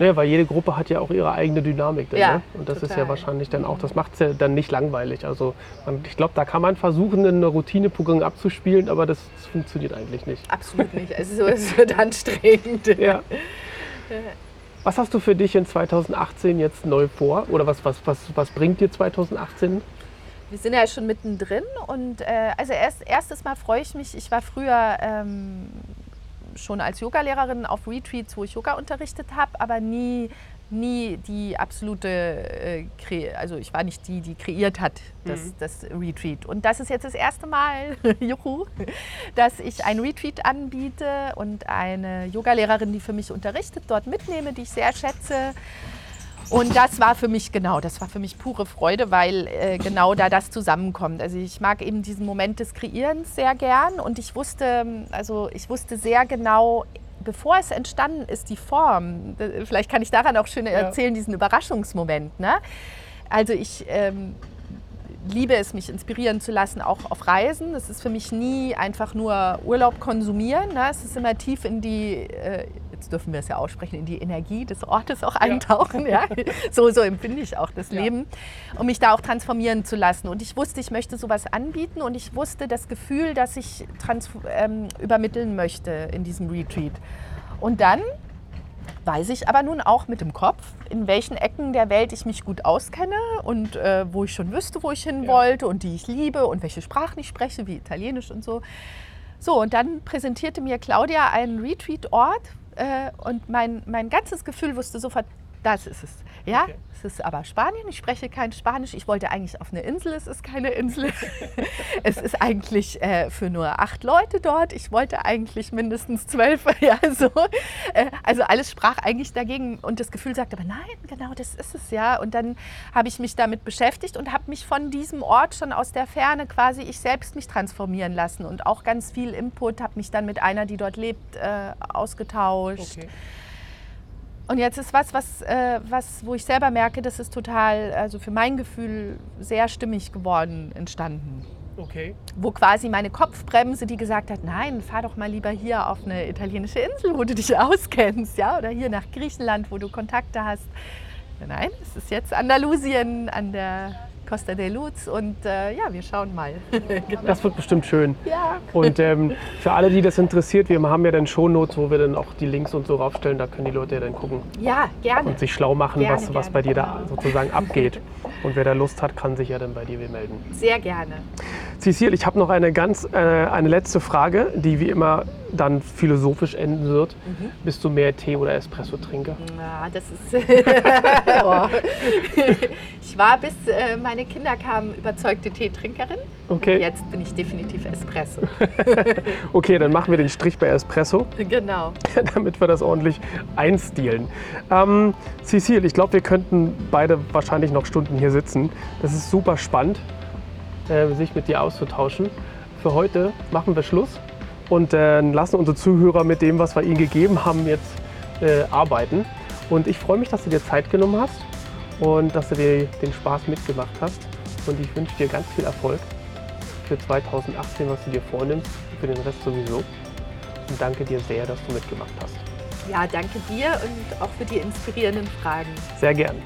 Naja, weil jede Gruppe hat ja auch ihre eigene Dynamik. Dann, ja, ne? Und das total. ist ja wahrscheinlich dann auch, das macht es ja dann nicht langweilig. Also man, ich glaube, da kann man versuchen, eine Routineprogramm abzuspielen, aber das, das, funktioniert eigentlich nicht. Absolut nicht. Also es wird anstrengend. Ja. Was hast du für dich in 2018 jetzt neu vor? Oder was, was, was, was bringt dir 2018? Wir sind ja schon mittendrin und äh, also erst, erstes Mal freue ich mich, ich war früher ähm, schon als Yogalehrerin auf Retreats, wo ich Yoga unterrichtet habe, aber nie nie die absolute, äh, also ich war nicht die, die kreiert hat, das, mhm. das Retreat. Und das ist jetzt das erste Mal, juhu, dass ich ein Retreat anbiete und eine Yogalehrerin, die für mich unterrichtet, dort mitnehme, die ich sehr schätze. Und das war für mich genau, das war für mich pure Freude, weil äh, genau da das zusammenkommt. Also ich mag eben diesen Moment des Kreierens sehr gern und ich wusste, also ich wusste sehr genau, bevor es entstanden ist, die Form. Vielleicht kann ich daran auch schön erzählen, ja. diesen Überraschungsmoment. Ne? Also ich ähm, liebe es, mich inspirieren zu lassen, auch auf Reisen. Es ist für mich nie einfach nur Urlaub konsumieren. Ne? Es ist immer tief in die, äh, jetzt dürfen wir es ja aussprechen, in die Energie des Ortes auch eintauchen. Ja. ja? So, so empfinde ich auch das ja. Leben, um mich da auch transformieren zu lassen. Und ich wusste, ich möchte sowas anbieten und ich wusste das Gefühl, das ich ähm, übermitteln möchte in diesem Retreat. Und dann weiß ich aber nun auch mit dem Kopf, in welchen Ecken der Welt ich mich gut auskenne und äh, wo ich schon wüsste, wo ich hin ja. wollte und die ich liebe und welche Sprachen ich spreche, wie Italienisch und so. So, und dann präsentierte mir Claudia einen Retreat-Ort äh, und mein, mein ganzes Gefühl wusste sofort, das ist es. Ja, okay. es ist aber Spanien. Ich spreche kein Spanisch. Ich wollte eigentlich auf eine Insel. Es ist keine Insel. es ist eigentlich äh, für nur acht Leute dort. Ich wollte eigentlich mindestens zwölf. Ja, so. Äh, also alles sprach eigentlich dagegen und das Gefühl sagte, aber nein, genau das ist es ja. Und dann habe ich mich damit beschäftigt und habe mich von diesem Ort schon aus der Ferne quasi ich selbst mich transformieren lassen und auch ganz viel Input. Habe mich dann mit einer, die dort lebt, äh, ausgetauscht. Okay und jetzt ist was, was, äh, was, wo ich selber merke, das ist total, also für mein Gefühl sehr stimmig geworden, entstanden. Okay. Wo quasi meine Kopfbremse, die gesagt hat, nein, fahr doch mal lieber hier auf eine italienische Insel, wo du dich auskennst, ja, oder hier nach Griechenland, wo du Kontakte hast. Nein, es ist jetzt Andalusien an der Costa de Luz und äh, ja, wir schauen mal. genau. Das wird bestimmt schön. Ja. Und ähm, für alle, die das interessiert, wir haben ja dann Shownotes, wo wir dann auch die Links und so raufstellen, da können die Leute ja dann gucken. Ja, gerne. Und sich schlau machen, gerne, was, was bei dir da sozusagen abgeht. Und wer da Lust hat, kann sich ja dann bei dir melden. Sehr gerne. Cecil, ich habe noch eine ganz, äh, eine letzte Frage, die wie immer dann philosophisch enden wird. Mhm. Bist du mehr Tee- oder Espresso-Trinker? Ja, das ist. ich war bis äh, meine Kinder kamen überzeugte Teetrinkerin. Okay. Und jetzt bin ich definitiv Espresso. okay, dann machen wir den Strich bei Espresso. Genau. damit wir das ordentlich einstielen. Ähm, Cecile, ich glaube, wir könnten beide wahrscheinlich noch Stunden hier sitzen. Das ist super spannend, äh, sich mit dir auszutauschen. Für heute machen wir Schluss und äh, lassen unsere Zuhörer mit dem, was wir ihnen gegeben haben, jetzt äh, arbeiten. Und ich freue mich, dass du dir Zeit genommen hast und dass du dir den Spaß mitgemacht hast. Und ich wünsche dir ganz viel Erfolg für 2018, was du dir vornimmst, für den Rest sowieso. Und danke dir sehr, dass du mitgemacht hast. Ja, danke dir und auch für die inspirierenden Fragen. Sehr gern.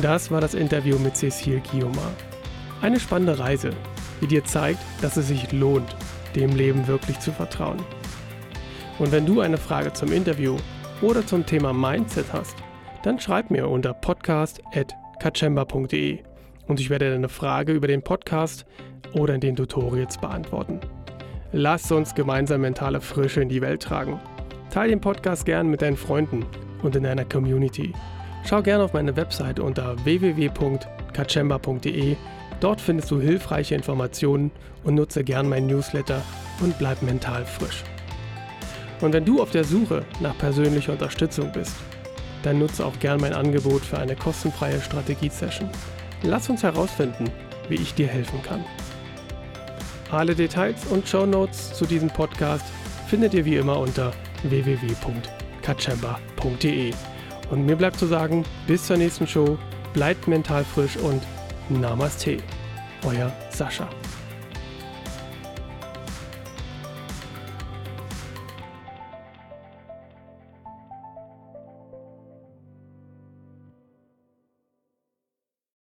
Das war das Interview mit Cecile Guillaume. Eine spannende Reise, die dir zeigt, dass es sich lohnt, dem Leben wirklich zu vertrauen. Und wenn du eine Frage zum Interview oder zum Thema Mindset hast, dann schreib mir unter podcast.kachemba.de und ich werde deine Frage über den Podcast oder in den Tutorials beantworten. Lass uns gemeinsam mentale Frische in die Welt tragen. Teil den Podcast gern mit deinen Freunden und in deiner Community. Schau gerne auf meine Website unter www.kachemba.de Dort findest du hilfreiche Informationen und nutze gern mein Newsletter und bleib mental frisch. Und wenn du auf der Suche nach persönlicher Unterstützung bist, dann nutze auch gern mein Angebot für eine kostenfreie Strategie-Session. Lass uns herausfinden, wie ich dir helfen kann. Alle Details und Show Notes zu diesem Podcast findet ihr wie immer unter www.kachemba.de. Und mir bleibt zu sagen, bis zur nächsten Show, bleibt mental frisch und Namaste, euer Sascha.